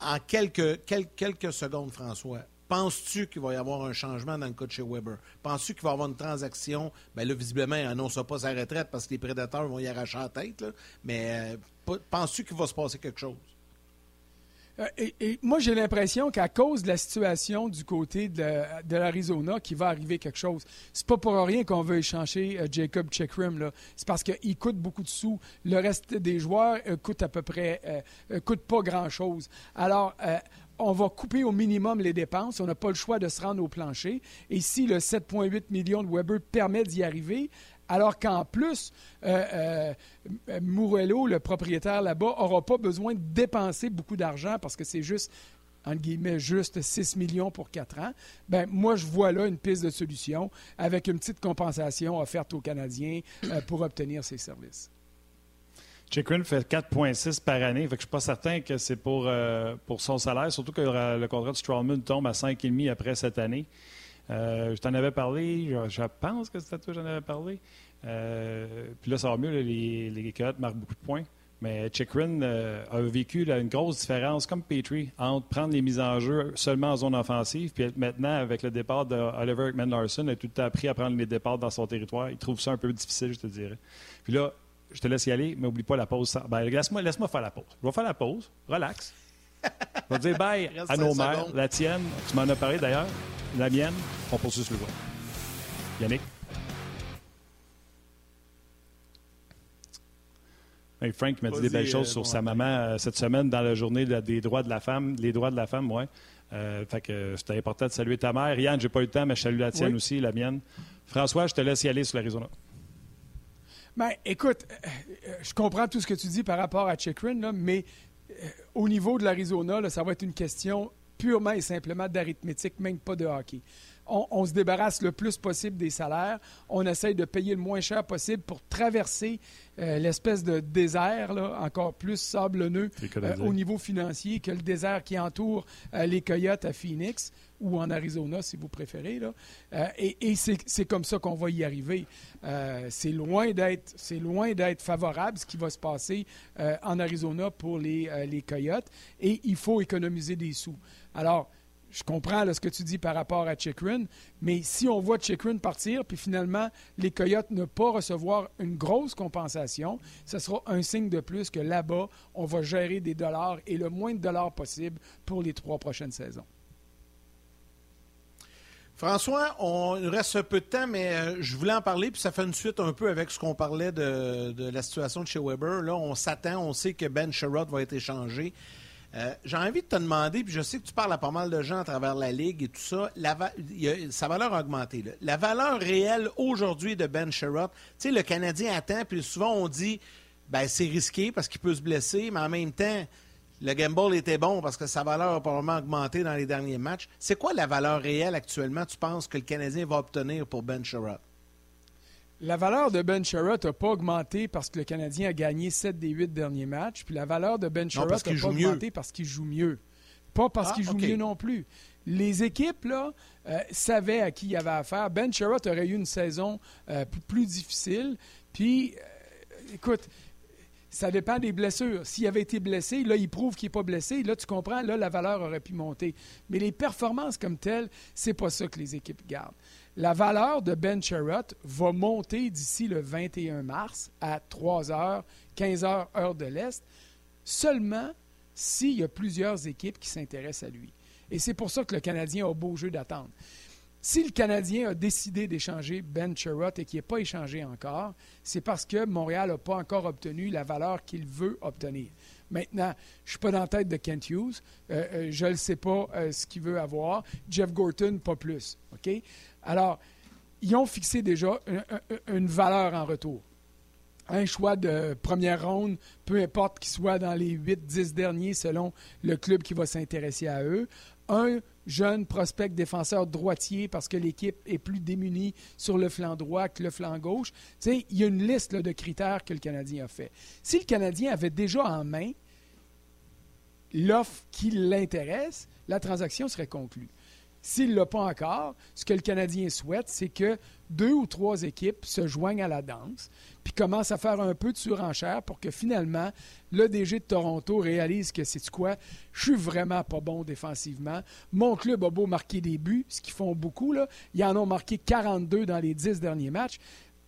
En quelques, quelques secondes, François, Penses-tu qu'il va y avoir un changement dans le cas chez Weber? Penses-tu qu'il va y avoir une transaction? Bien là, visiblement, il n'annonce pas sa retraite parce que les prédateurs vont y arracher la tête. Mais euh, penses-tu qu'il va se passer quelque chose? Euh, et, moi, j'ai l'impression qu'à cause de la situation du côté de, l'Arizona, qu'il va arriver quelque chose. C'est pas pour rien qu'on veut échanger euh, Jacob Checkrim. C'est parce qu'il coûte beaucoup de sous. Le reste des joueurs coûte à peu près, coûte pas grand-chose. Alors, on va couper au minimum les dépenses. On n'a pas le choix de se rendre au plancher. Et si le 7,8 millions de Weber permet d'y arriver, alors qu'en plus, euh, euh le propriétaire là-bas, n'aura pas besoin de dépenser beaucoup d'argent parce que c'est juste, entre guillemets, juste 6 millions pour 4 ans, ben moi, je vois là une piste de solution avec une petite compensation offerte aux Canadiens euh, pour obtenir ces services. Chikrin fait 4,6 par année. Fait je ne suis pas certain que c'est pour, euh, pour son salaire, surtout que le contrat de Strawman tombe à 5,5 après cette année. Euh, je t'en avais parlé, je, pense que c'était toi que j'en avais parlé. Euh, puis là, ça va mieux, les, les Coyotes marquent beaucoup de points. Mais Chikrin a vécu une grosse différence, comme Petrie, entre prendre les mises en jeu seulement en zone offensive, puis maintenant, avec le départ d'Oliver Ekman-Larson, a tout appris à prendre les départs dans son territoire. Il trouve ça un peu difficile, je te dirais. Puis là, je te laisse y aller, mais oublie pas la pause. Ben, laisse-moi laisse faire la pause. Je vais faire la pause. Relax. Je vais dire bye à nos mères. La tienne, tu m'en as parlé d'ailleurs. La mienne, on poursuit le voie. Yannick? Frank m'a dit des belles choses euh, sur sa maman euh, cette semaine dans la journée des droits de la femme, les droits de la femme, ouais. Euh, fait que c'était important de saluer ta mère. Yann, j'ai pas eu le temps, mais je salue la tienne aussi, la mienne. François, je te laisse y aller sur l'Arizona. Ben, écoute, euh, euh, je comprends tout ce que tu dis par rapport à Chikrin, mais euh, au niveau de l'Arizona, ça va être une question purement et simplement d'arithmétique, même pas de hockey. On, se débarrasse le plus possible des salaires. On essaye de payer le moins cher possible pour traverser l'espèce de désert, encore plus sablonneux au niveau financier que le désert qui entoure les Coyotes à Phoenix ou en Arizona, si vous préférez. Là. Euh, et, c'est comme ça qu'on va y arriver. Euh, c'est loin d'être favorable ce qui va se passer euh, en Arizona pour les, les Coyotes. Et il faut économiser des sous. Alors, je comprends ce que tu dis par rapport à Chikrin, mais si on voit Chikrin partir, puis finalement les Coyotes ne pas recevoir une grosse compensation, ce sera un signe de plus que là-bas, on va gérer des dollars et le moins de dollars possible pour les trois prochaines saisons. François, on nous reste un peu de temps, mais euh, je voulais en parler, puis ça fait une suite un peu avec ce qu'on parlait de, la situation de chez Weber. Là, on s'attend, on sait que Ben Sherrod va être échangé. Euh, j'ai envie de te demander, puis je sais que tu parles à pas mal de gens à travers la Ligue et tout ça, sa valeur a augmenté. La valeur réelle aujourd'hui de Ben Sherrod, tu sais, le Canadien attend, puis souvent on dit, ben c'est risqué parce qu'il peut se blesser, mais en même temps, le gamble était bon parce que sa valeur a probablement augmenté dans les derniers matchs. C'est quoi la valeur réelle actuellement, tu penses, que le Canadien va obtenir pour Ben Sherrod? La valeur de Ben Sherratt n'a pas augmenté parce que le Canadien a gagné 7 des 8 derniers matchs. Puis la valeur de Ben Sherratt n'a pas augmenté parce qu'il joue mieux. Pas parce ah, qu'il joue mieux non plus. Les équipes là, euh, savaient à qui il y avait affaire. Ben Sherratt aurait eu une saison euh, plus difficile. Puis, euh, écoute, ça dépend des blessures. S'il avait été blessé, là, il prouve qu'il n'est pas blessé. Là, tu comprends, là, la valeur aurait pu monter. Mais les performances comme telles, c'est pas ça que les équipes gardent. La valeur de Ben Sherratt va monter d'ici le 21 mars à 3 heures, 15 heures, heure de l'Est, seulement s'il y a plusieurs équipes qui s'intéressent à lui. Et c'est pour ça que le Canadien a beau jeu d'attendre. Si le Canadien a décidé d'échanger Ben Sherratt et qu'il n'est pas échangé encore, c'est parce que Montréal n'a pas encore obtenu la valeur qu'il veut obtenir. Maintenant, je ne suis pas dans la tête de Kent Hughes. Euh, euh, je ne sais pas euh, ce qu'il veut avoir. Jeff Gorton, pas plus. OK? Alors, ils ont fixé déjà une, valeur en retour. Un choix de première ronde, peu importe qu'il soit dans les 8-10 derniers selon le club qui va s'intéresser à eux. Un jeune prospect défenseur droitier parce que l'équipe est plus démunie sur le flanc droit que le flanc gauche. Tu il y a une liste de critères que le Canadien a fait. Si le Canadien avait déjà en main l'offre qui l'intéresse, la transaction serait conclue. S'il ne l'a pas encore, ce que le Canadien souhaite, c'est que deux ou trois équipes se joignent à la danse, puis commencent à faire un peu de surenchère pour que finalement, le DG de Toronto réalise que c'est quoi, je suis vraiment pas bon défensivement. Mon club a beau marquer des buts, ce qu'ils font beaucoup, là. Ils en ont marqué 42 dans les 10 derniers matchs,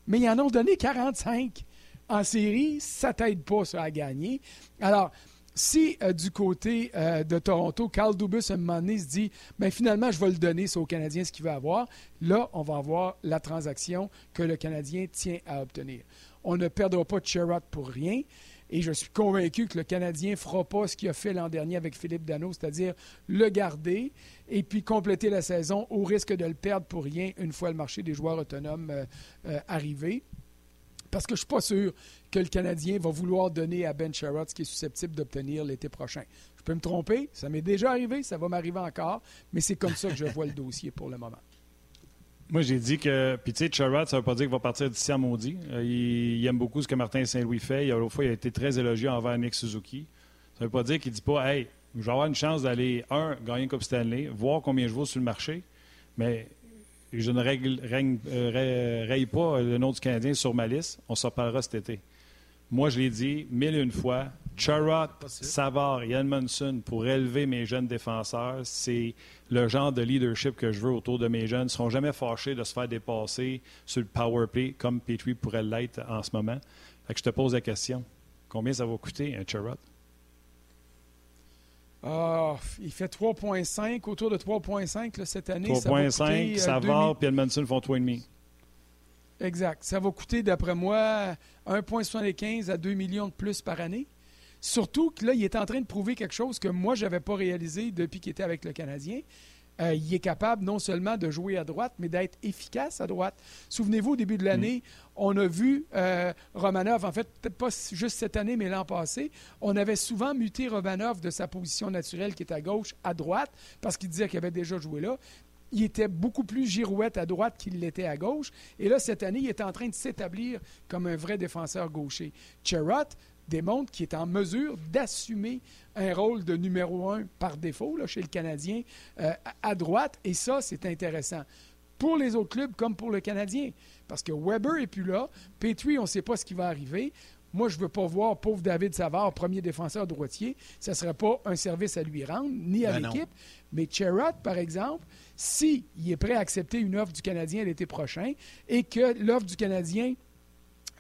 mais ils en ont donné 45. En série, ça t'aide pas ça, à gagner. Alors, si euh, du côté euh, de Toronto, Carl Dubus, à un moment donné, se dit ben, finalement, je vais le donner, c'est au Canadien ce qu'il veut avoir, là, on va avoir la transaction que le Canadien tient à obtenir. On ne perdra pas Sherrod pour rien. Et je suis convaincu que le Canadien ne fera pas ce qu'il a fait l'an dernier avec Philippe Dano, c'est-à-dire le garder et puis compléter la saison au risque de le perdre pour rien une fois le marché des joueurs autonomes euh, arrivé. Parce que je ne suis pas sûr que le Canadien va vouloir donner à Ben Sherrod ce qui est susceptible d'obtenir l'été prochain. Je peux me tromper, ça m'est déjà arrivé, ça va m'arriver encore, mais c'est comme ça que je vois le dossier pour le moment. Moi, j'ai dit que. Puis, tu sais, Sherrod, ça ne veut pas dire qu'il va partir d'ici à maudit. Euh, il, aime beaucoup ce que Martin Saint-Louis fait. Il, l'autre fois, il a été très élogieux envers Nick Suzuki. Ça ne veut pas dire qu'il ne dit pas, hey, je vais avoir une chance d'aller, un, gagner une Coupe Stanley, voir combien je vaux sur le marché. Mais je ne règle, euh, raye pas le nom du Canadien sur ma liste. On s'en parlera cet été. Moi, je l'ai dit mille et une fois. Charrot, Savard et Edmondson pour élever mes jeunes défenseurs, c'est le genre de leadership que je veux autour de mes jeunes. Ils ne seront jamais fâchés de se faire dépasser sur le power play comme Petrie pourrait l'être en ce moment. Fait que je te pose la question. Combien ça va coûter un Charrot? Ah, il fait 3,5, autour de 3,5 cette année. 3,5, euh, Savard et Edmondson font 3,5. Exact. Ça va coûter, d'après moi, 1,75 à 2 millions de plus par année. Surtout que là, il est en train de prouver quelque chose que moi, je n'avais pas réalisé depuis qu'il était avec le Canadien. Euh, il est capable non seulement de jouer à droite, mais d'être efficace à droite. Souvenez-vous, au début de l'année, mm. on a vu euh, Romanov, en fait, peut-être pas juste cette année, mais l'an passé, on avait souvent muté Romanov de sa position naturelle qui est à gauche à droite, parce qu'il disait qu'il avait déjà joué là il était beaucoup plus girouette à droite qu'il l'était à gauche. Et là, cette année, il est en train de s'établir comme un vrai défenseur gaucher. Cherrott démontre qu'il est en mesure d'assumer un rôle de numéro un par défaut là, chez le Canadien euh, à droite. Et ça, c'est intéressant. Pour les autres clubs comme pour le Canadien. Parce que Weber n'est plus là. Petrie, on ne sait pas ce qui va arriver. Moi, je ne veux pas voir pauvre David Savard, premier défenseur droitier. Ce ne serait pas un service à lui rendre, ni à Ben l'équipe. Mais Cherrod, par exemple, s'il est prêt à accepter une offre du Canadien l'été prochain et que l'offre du Canadien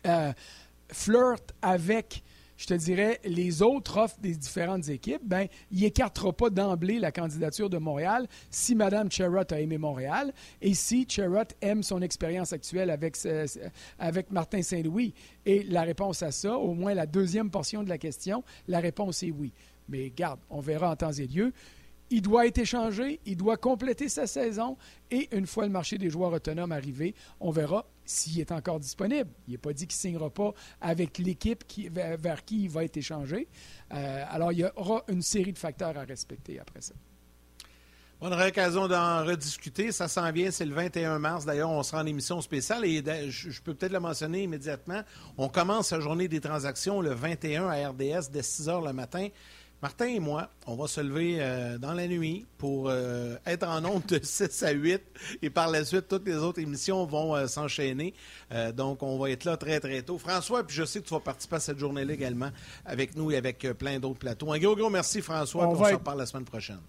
euh, flirte avec, je te dirais, les autres offres des différentes équipes, ben, il n'écartera pas d'emblée la candidature de Montréal si Mme Cherrott a aimé Montréal et si Cherrott aime son expérience actuelle avec, avec Martin Saint-Louis. Et la réponse à ça, au moins la deuxième portion de la question, la réponse est oui. Mais garde, on verra en temps et lieu. Il doit être échangé, il doit compléter sa saison et une fois le marché des joueurs autonomes arrivé, on verra s'il est encore disponible. Il n'est pas dit qu'il ne signera pas avec l'équipe qui- vers, qui il va être échangé. Euh, alors, il y aura une série de facteurs à respecter après ça. On aura l'occasion d'en rediscuter. Ça s'en vient, c'est le 21 mars. D'ailleurs, on sera en émission spéciale et je peux peut-être le mentionner immédiatement. On commence la journée des transactions le 21 à RDS dès 6 heures le matin. Martin et moi, on va se lever euh, dans la nuit pour euh, être en nombre de 6 à 8 et par la suite, toutes les autres émissions vont euh, s'enchaîner. Donc, on va être là très, très tôt. François, puis je sais que tu vas participer à cette journée-là également avec nous et avec plein d'autres plateaux. Un gros, gros merci, François. On puis On, va se reparle la semaine prochaine.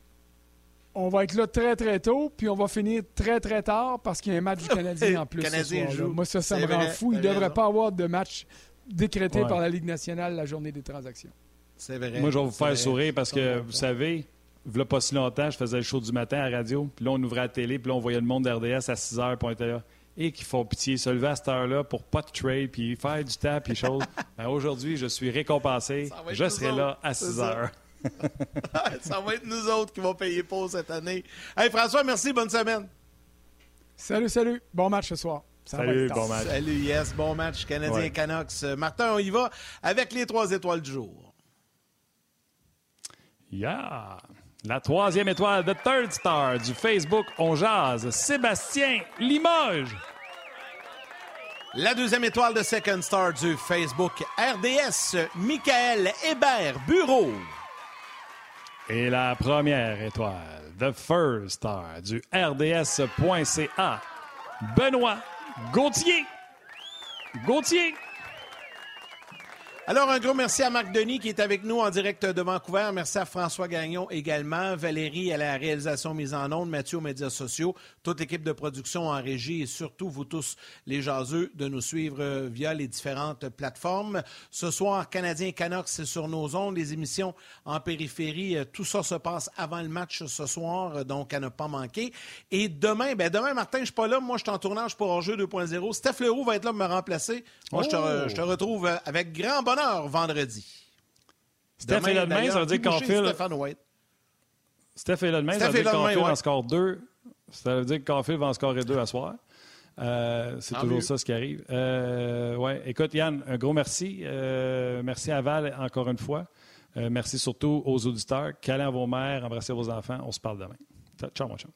On va être là très, très tôt, puis on va finir très, très tard parce qu'il y a un match du Canadien en plus. Ce Canadien joue. Moi, ça, ça me rend fou. Il ne devrait raison. pas avoir de match décrété Ouais. par la Ligue nationale la journée des transactions. C'est vrai. Moi, je vais vous faire vrai. sourire parce que, vous savez, il n'y a pas si longtemps, je faisais le show du matin à la radio, puis là, on ouvrait la télé, puis là, on voyait le monde d'RDS à 6 heures, puis on était là. Et qui font pitié, se lever à cette heure-là pour pas de trade, puis faire du temps, puis choses. Ben, Aujourd'hui, je suis récompensé. Je serai autres, là à c'est 6 ça. heures. ça va être nous autres qui vont payer pour cette année. Hey François, merci, bonne semaine. Salut, salut. Bon match ce soir. Ça Salut, bon match. Salut, yes, bon match Canadien Ouais. Canucks. Euh, Martin, on y va avec les trois étoiles du jour. Yeah! La troisième étoile de Third Star du Facebook On Jase, Sébastien Limoges. La deuxième étoile de Second Star du Facebook RDS, Michael Hébert Bureau. Et la première étoile, The First Star du RDS.ca, Benoît Gauthier. Gauthier. Alors, un gros merci à Marc Denis qui est avec nous en direct de Vancouver. Merci à François Gagnon également, Valérie à la réalisation mise en onde, Mathieu aux médias sociaux, toute l'équipe de production en régie et surtout vous tous les jaseux de nous suivre euh, via les différentes plateformes. Ce soir, Canadien Canucks c'est sur nos ondes, les émissions en périphérie, euh, tout ça se passe avant le match ce soir, euh, donc à ne pas manquer. Et demain, ben demain, Martin, je suis pas là, moi je suis en tournage pour Hors-jeu 2.0. Steph Leroux va être là pour me remplacer. Moi, je, te, Oh! je te retrouve avec grand bonheur vendredi. Steph demain, ça veut dire fait. Stéphane White. Steph demain, ça veut dire en score 2. Ça veut dire que Caulfield va en scorer 2 à soir. Euh, c'est toujours mieux. ça ce qui arrive. Euh, ouais. Écoute, Yann, un gros merci. Euh, merci à Val encore une fois. Merci surtout aux auditeurs. Câlin à vos mères, embrassez vos enfants. On se parle demain. Ciao, mon chum.